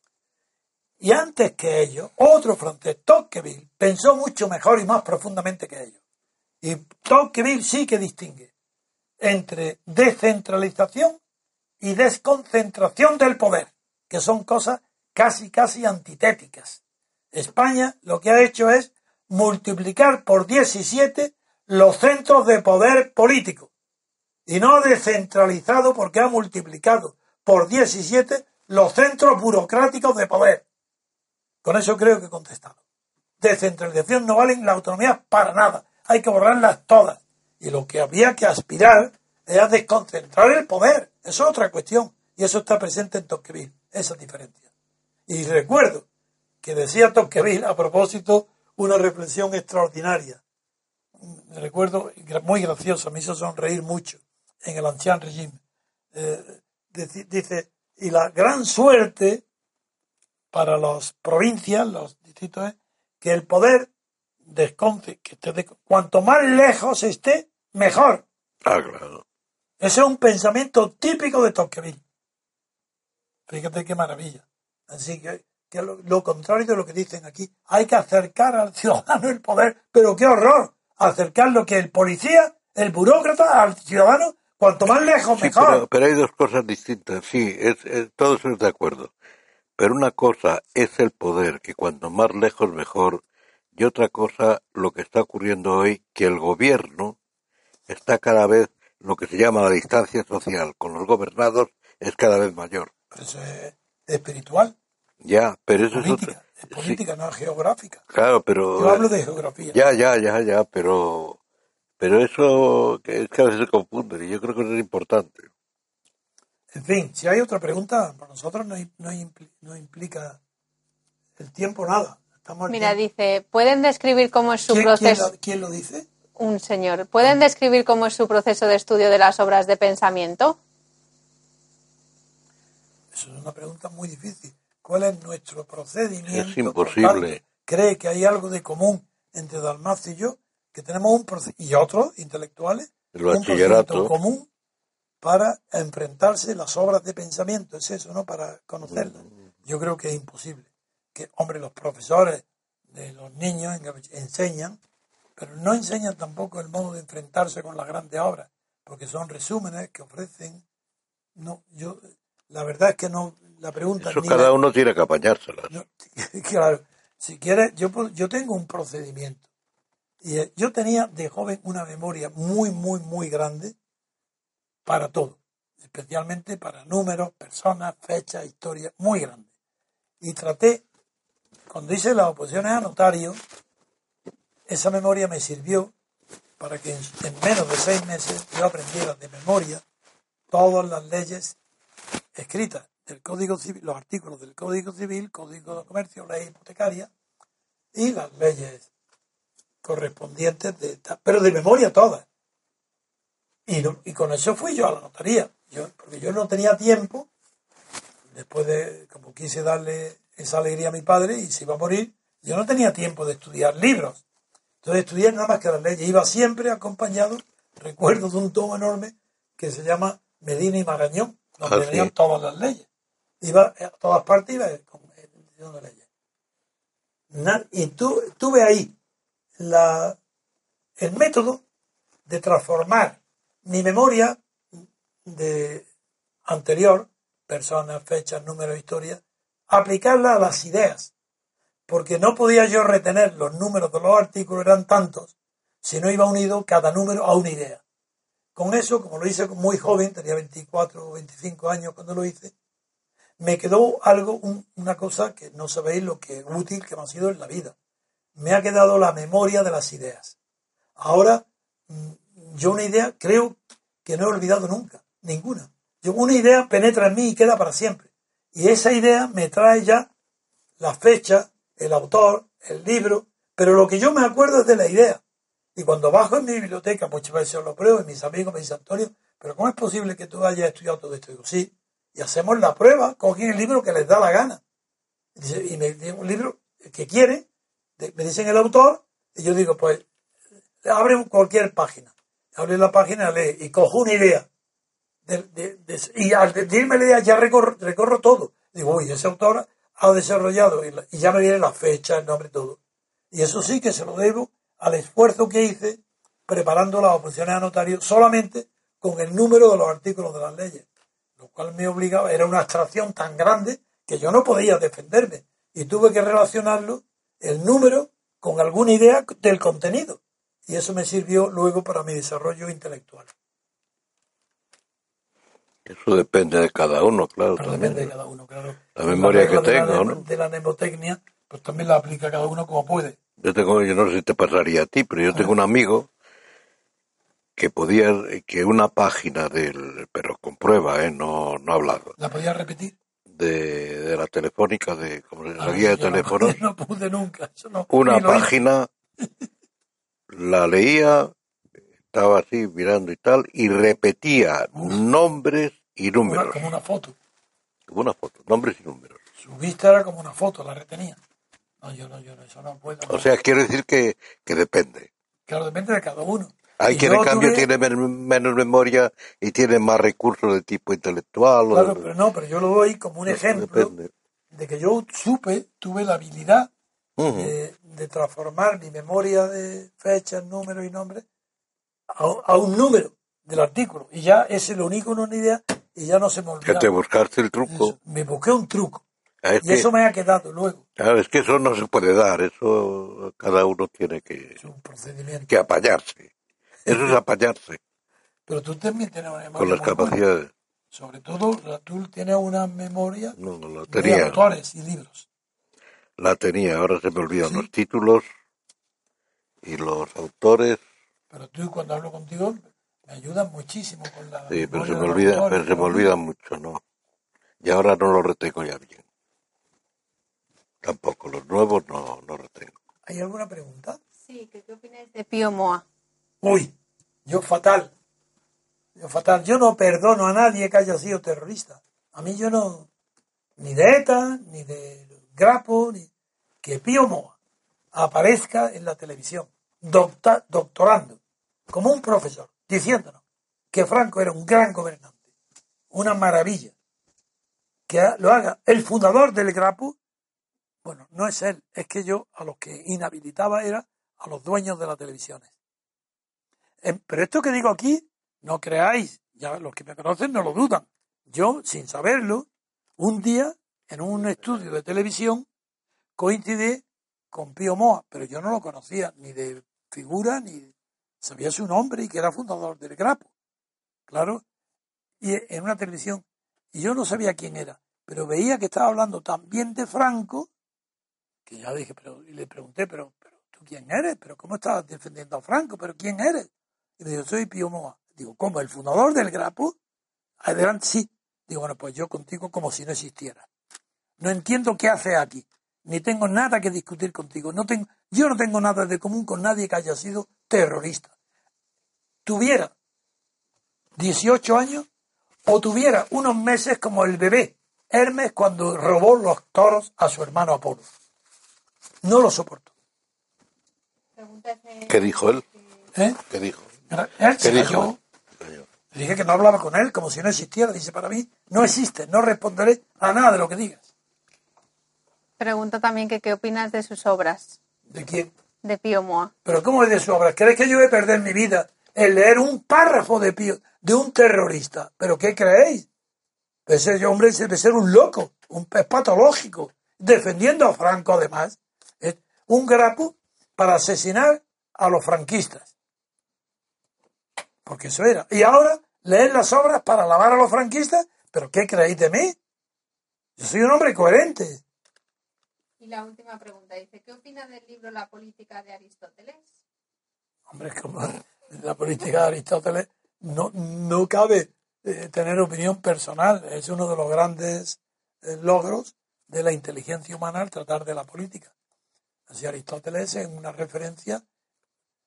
Y antes que ellos, otro francés, Tocqueville, pensó mucho mejor y más profundamente que ellos. Y Tocqueville sí que distingue entre descentralización y desconcentración del poder, que son cosas casi, casi antitéticas. España lo que ha hecho es multiplicar por 17 los centros de poder político y no descentralizado porque ha multiplicado por 17 los centros burocráticos de poder. Con eso creo que he contestado. Descentralización no valen la autonomía para nada. Hay que borrarlas todas. Y lo que había que aspirar es a desconcentrar el poder. Eso es otra cuestión. Y eso está presente en Tocqueville. Esa diferencia. Y recuerdo que decía Tocqueville a propósito una reflexión extraordinaria. Recuerdo muy graciosa, me hizo sonreír mucho en el ancien régimen. Eh, dice, dice, y la gran suerte para las provincias, los distritos, es que el poder desconce, que esté de- cuanto más lejos esté, mejor. ah claro Ese es un pensamiento típico de Tocqueville. Fíjate qué maravilla. Así que, que lo, lo contrario de lo que dicen aquí, hay que acercar al ciudadano el poder, pero qué horror, acercar lo que el policía, el burócrata al ciudadano, cuanto más lejos Sí, mejor. pero, pero hay dos cosas distintas. Sí, es, es- todos estamos de acuerdo. Pero una cosa es el poder, que cuanto más lejos mejor. Y otra cosa, lo que está ocurriendo hoy, que el gobierno está cada vez, lo que se llama la distancia social con los gobernados, es cada vez mayor. Pero eso es espiritual, Ya, pero eso política, es otra. es sí, política, no es geográfica. claro, pero. Yo hablo de geografía. Ya, ya, ya, ya, pero. Pero eso que es que a veces se confunde y yo creo que eso es importante. En fin, si hay otra pregunta, para nosotros no, no no implica el tiempo nada. Estamos Mira, dice, ¿pueden describir cómo es su ¿Quién, quién proceso? lo, quién lo dice? Un señor. ¿Pueden describir cómo es su proceso de estudio de las obras de pensamiento? Eso es una pregunta muy difícil. ¿Cuál es nuestro procedimiento? Es imposible. ¿Cree que hay algo de común entre Dalmacio y yo? Que tenemos un y otros intelectuales El un procedimiento común para enfrentarse las obras de pensamiento. Es eso, ¿no? Para conocerlas. Yo creo que es imposible. Que, hombre, los profesores de los niños en- enseñan, pero no enseñan tampoco el modo de enfrentarse con las grandes obras, porque son resúmenes que ofrecen. No, yo, la verdad es que no, la pregunta Eso cada la- uno tiene que apañárselas. no, claro, si quieres, yo, yo tengo un procedimiento. Y eh, yo tenía de joven una memoria muy, muy, muy grande para todo. Especialmente para números, personas, fechas, historias, muy grande. Y traté, cuando hice las oposiciones a notario, esa memoria me sirvió para que en menos de seis meses yo aprendiera de memoria todas las leyes escritas del Código Civil, los artículos del Código Civil, Código de Comercio, ley hipotecaria y las leyes correspondientes, de, pero de memoria todas. Y, no- y con eso fui yo a la notaría, yo, porque yo no tenía tiempo, después de, como quise darle esa alegría a mi padre y se iba a morir, yo no tenía tiempo de estudiar libros. Entonces estudié nada más que las leyes, iba siempre acompañado, recuerdo de un tomo enorme que se llama Medina y Marañón, donde Ah, venían todas las leyes. Iba a todas partes, iba estudiando leyes. Y tu- tuve ahí el método de transformar mi memoria de anterior, personas, fechas, números, historias, aplicarla a las ideas. Porque no podía yo retener los números de los artículos, eran tantos, si no iba unido cada número a una idea. Con eso, como lo hice muy joven, tenía 24 o 25 años cuando lo hice, me quedó algo, un- una cosa que no sabéis lo que útil que me ha sido en la vida. Me ha quedado la memoria de las ideas. Ahora, mm, yo una idea creo que no he olvidado nunca, ninguna. Yo una idea penetra en mí y queda para siempre. Y esa idea me trae ya la fecha, el autor, el libro, pero lo que yo me acuerdo es de la idea. Y cuando bajo en mi biblioteca, muchas veces lo pruebo y mis amigos me dicen, Antonio, pero ¿cómo es posible que tú hayas estudiado todo esto? Digo, sí, y hacemos la prueba, cogen el libro que les da la gana. Y me un libro que quiere, de- me dicen el autor, y yo digo, pues, abre cualquier página. Abre la página, lee, y cojo una idea. De- de- de- y al decirme la idea ya recorro, recorro todo. Digo, uy, ese autor ha desarrollado, y, la- y ya me viene la fecha, el nombre, todo. Y eso sí que se lo debo al esfuerzo que hice preparando las oposiciones a notario solamente con el número de los artículos de las leyes. Cual me obligaba, era una abstracción tan grande que yo no podía defenderme. Y tuve que relacionarlo, el número, con alguna idea del contenido. Y eso me sirvió luego para mi desarrollo intelectual. Eso depende de cada uno, claro. Pero también. depende de cada uno, claro. La memoria que de la tenga, ¿no? De la mnemotecnia, pues también la aplica cada uno como puede. Yo tengo, yo no sé si te pasaría a ti, pero yo tengo un amigo que podía, que una página del, pero con prueba, eh, no, no hablado, ¿La podía repetir? de, de la telefónica, de, como la Ah, guía de no- teléfonos, No, pude nunca. eso no- una página, la leía, estaba así mirando y tal, y repetía nombres y Una- números, como una foto. como una foto, nombres y números. Su vista era como una foto, la retenía. No, yo no, yo no, eso no puedo. O sea, quiero decir que, que depende. claro, depende de cada uno. Hay quien en cambio tuve- tiene men- menos memoria y tiene más recursos de tipo intelectual. o Claro, de- pero no, pero yo lo doy como un ejemplo depende. de que yo supe, tuve la habilidad de, de transformar mi memoria de fechas, números y nombres a, a un número del artículo. Y ya ese lo único una idea y ya no se me Que olvida. te buscaste el truco. Me busqué un truco. Ah, Es Y que, eso me ha quedado luego. claro, es que eso no se puede dar, eso cada uno tiene que, Es un procedimiento. que apañarse. Eso es apañarse Pero tú también tienes una memoria. con las buena. capacidades. Sobre todo, la- tú tienes una memoria No, no, la de tenía, autores y libros. la tenía, ahora se me olvidan Sí. los títulos y los autores. Pero tú, cuando hablo contigo, me ayudas muchísimo con la. Sí, pero se me de olvida, autores, pero se me olvida mucho, ¿no? Y ahora no lo retengo ya bien. Tampoco, los nuevos no, no retengo. ¿Hay alguna pregunta? Sí, ¿qué, qué opináis de Pío Moa? Uy, yo fatal. Yo fatal. Yo no perdono a nadie que haya sido terrorista. A mí yo no. Ni de ETA, ni de Grapo, ni. Que Pío Moa aparezca en la televisión, doctorando, como un profesor, diciéndonos que Franco era un gran gobernante, una maravilla. Que lo haga el fundador del Grapo, bueno, no es él, es que yo a los que inhabilitaba era a los dueños de las televisiones. Em, Pero esto que digo aquí, no creáis, ya los que me conocen no lo dudan. Yo, sin saberlo, un día, en un estudio de televisión, coincidí con Pío Moa, pero yo no lo conocía ni de figura, ni sabía su nombre y que era fundador del Grapo. Claro, y en una televisión, y yo no sabía quién era, pero veía que estaba hablando también de Franco, que ya dije, pero, y le pregunté, pero, pero ¿tú quién eres? ¿Pero cómo estás defendiendo a Franco? ¿Pero quién eres? Y me dijo, soy Pío Moa. Digo, ¿cómo? ¿El fundador del Grapo? Adelante, sí. Digo, bueno, pues yo contigo como si no existiera. No entiendo qué hace aquí. Ni tengo nada que discutir contigo. No tengo, yo no tengo nada de común con nadie que haya sido terrorista. Tuviera 18 años o tuviera unos meses como el bebé Hermes cuando robó los toros a su hermano Apolo. No lo soporto. ¿Qué dijo él? ¿Eh? ¿Qué dijo? Él se ¿Qué cayó. Le dije que no hablaba con él como si no existiera. Dice, para mí no existe, no responderé a nada de lo que digas. Pregunta también que qué opinas de sus obras, ¿De quién? de Pío Moa. Pero ¿cómo es de su obra? ¿Crees que yo voy a perder mi vida en leer un párrafo de Pío, de un terrorista? ¿Pero qué creéis? Ese hombre debe ser un loco, un pez patológico, defendiendo a Franco además. Es un grapo para asesinar a los franquistas. Porque eso era. Y ahora leer las obras para alabar a los franquistas. ¿Pero qué creéis de mí? Yo soy un hombre coherente. Y la última pregunta dice, ¿qué opina del libro La política de Aristóteles? Hombre, como la política de Aristóteles no, no cabe eh, tener opinión personal. Es uno de los grandes eh, logros de la inteligencia humana al tratar de la política. Así Aristóteles es una referencia,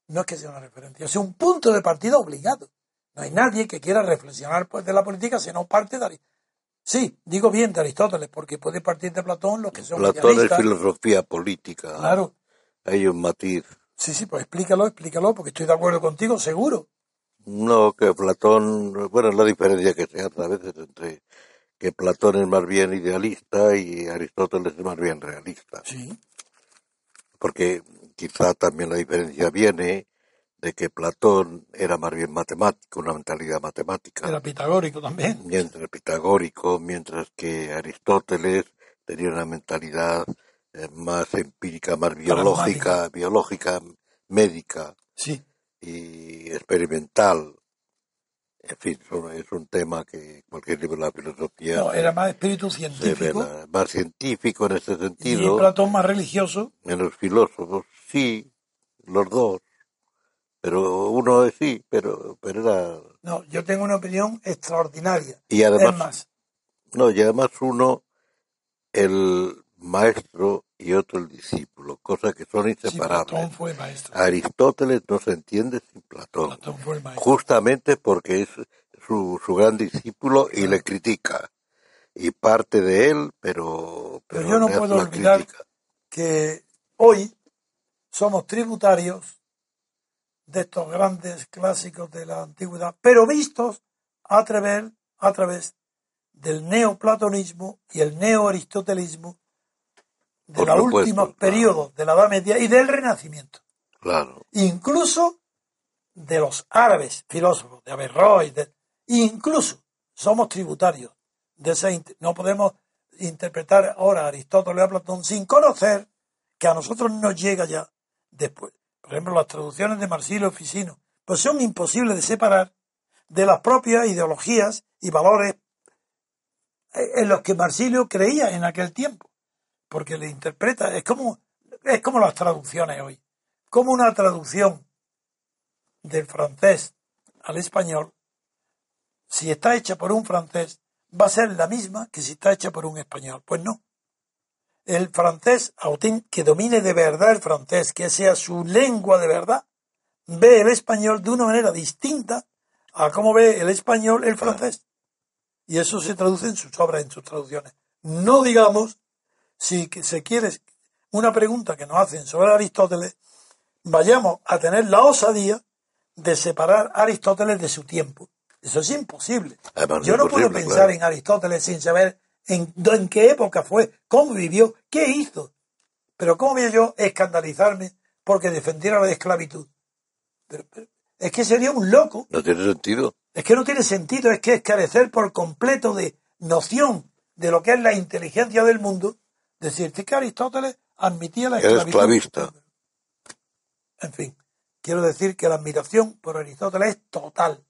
no es que sea una referencia, es un punto de partida obligado. No hay nadie que quiera reflexionar pues, de la política si no parte de Aristóteles. Sí, digo bien de Aristóteles, porque puede partir de Platón los que son Platón es filosofía política. Claro. Hay un matiz. Sí, sí, pues explícalo, explícalo, porque estoy de acuerdo contigo, seguro. No, que Platón, bueno, la diferencia que se hace a veces entre que Platón es más bien idealista y Aristóteles es más bien realista. Sí. Porque quizá también la diferencia viene de que Platón era más bien matemático, una mentalidad matemática, Era pitagórico también. mientras pitagórico, mientras que Aristóteles tenía una mentalidad eh, más empírica, más biológica, biológica, médica Sí. y experimental. En fin, es un tema que cualquier libro de la filosofía No, era más espíritu científico. Más científico en ese y sentido, Platón más religioso. en los filósofos, sí, los dos. Pero uno es sí, pero, pero era... No, yo tengo una opinión extraordinaria. Y es además, más, no, y además uno, el maestro y otro el discípulo, cosas que son sí, inseparables. Platón fue maestro. Aristóteles no se entiende sin Platón. Platón fue el maestro. justamente porque es su, su gran discípulo y le critica. Y parte de él, pero, Pero pero yo no puedo olvidar crítica. que hoy somos tributarios de estos grandes clásicos de la antigüedad, pero vistos a través, a través del neoplatonismo y el neoaristotelismo de los últimos claro. periodos de la Edad Media y del Renacimiento. Claro, incluso de los árabes filósofos, de Averroes, de- incluso somos tributarios de esa no podemos interpretar ahora a Aristóteles y a Platón sin conocer que a nosotros nos llega ya después. Por ejemplo, las traducciones de Marsilio Ficino, pues son imposibles de separar de las propias ideologías y valores eh, en los que Marsilio creía en aquel tiempo, porque le interpreta, es como, es como las traducciones hoy como una traducción del francés al español, si está hecha por un francés, va a ser la misma que si está hecha por un español. Pues no. El francés que domine de verdad el francés, que sea su lengua de verdad, ve el español de una manera distinta a cómo ve el español el francés. Y eso se traduce en sus obras, en sus traducciones. No digamos, si se quiere una pregunta que nos hacen sobre Aristóteles, vayamos a tener la osadía de separar a Aristóteles de su tiempo. Eso es imposible. Además, Yo no puedo pensar claro. en Aristóteles sin saber en, en qué época fue, cómo vivió, qué hizo. Pero cómo voy yo a escandalizarme porque defendiera la esclavitud. Pero, pero es que sería un loco. No tiene sentido. Es que no tiene sentido, es que es carecer por completo de noción de lo que es la inteligencia del mundo. Decirte que Aristóteles admitía la esclavitud. esclavista. En fin, quiero decir que la admiración por Aristóteles es total.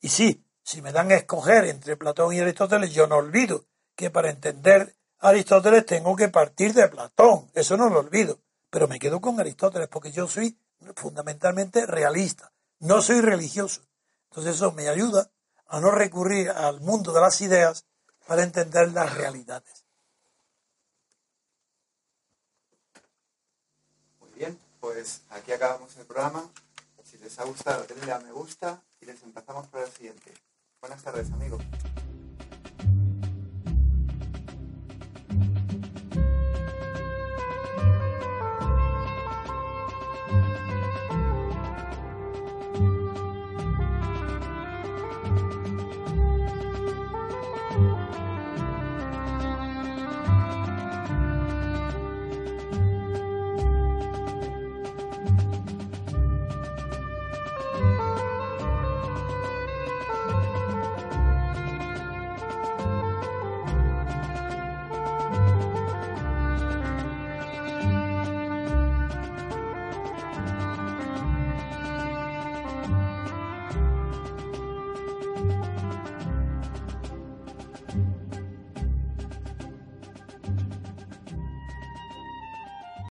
Y sí, si me dan a escoger entre Platón y Aristóteles, yo no olvido que para entender Aristóteles tengo que partir de Platón. Eso no lo olvido. Pero me quedo con Aristóteles porque yo soy fundamentalmente realista. No soy religioso. Entonces eso me ayuda a no recurrir al mundo de las ideas para entender las realidades. Muy bien, pues aquí acabamos el programa. Si les ha gustado, denle a me gusta y les empezamos por el siguiente. Buenas tardes, amigos.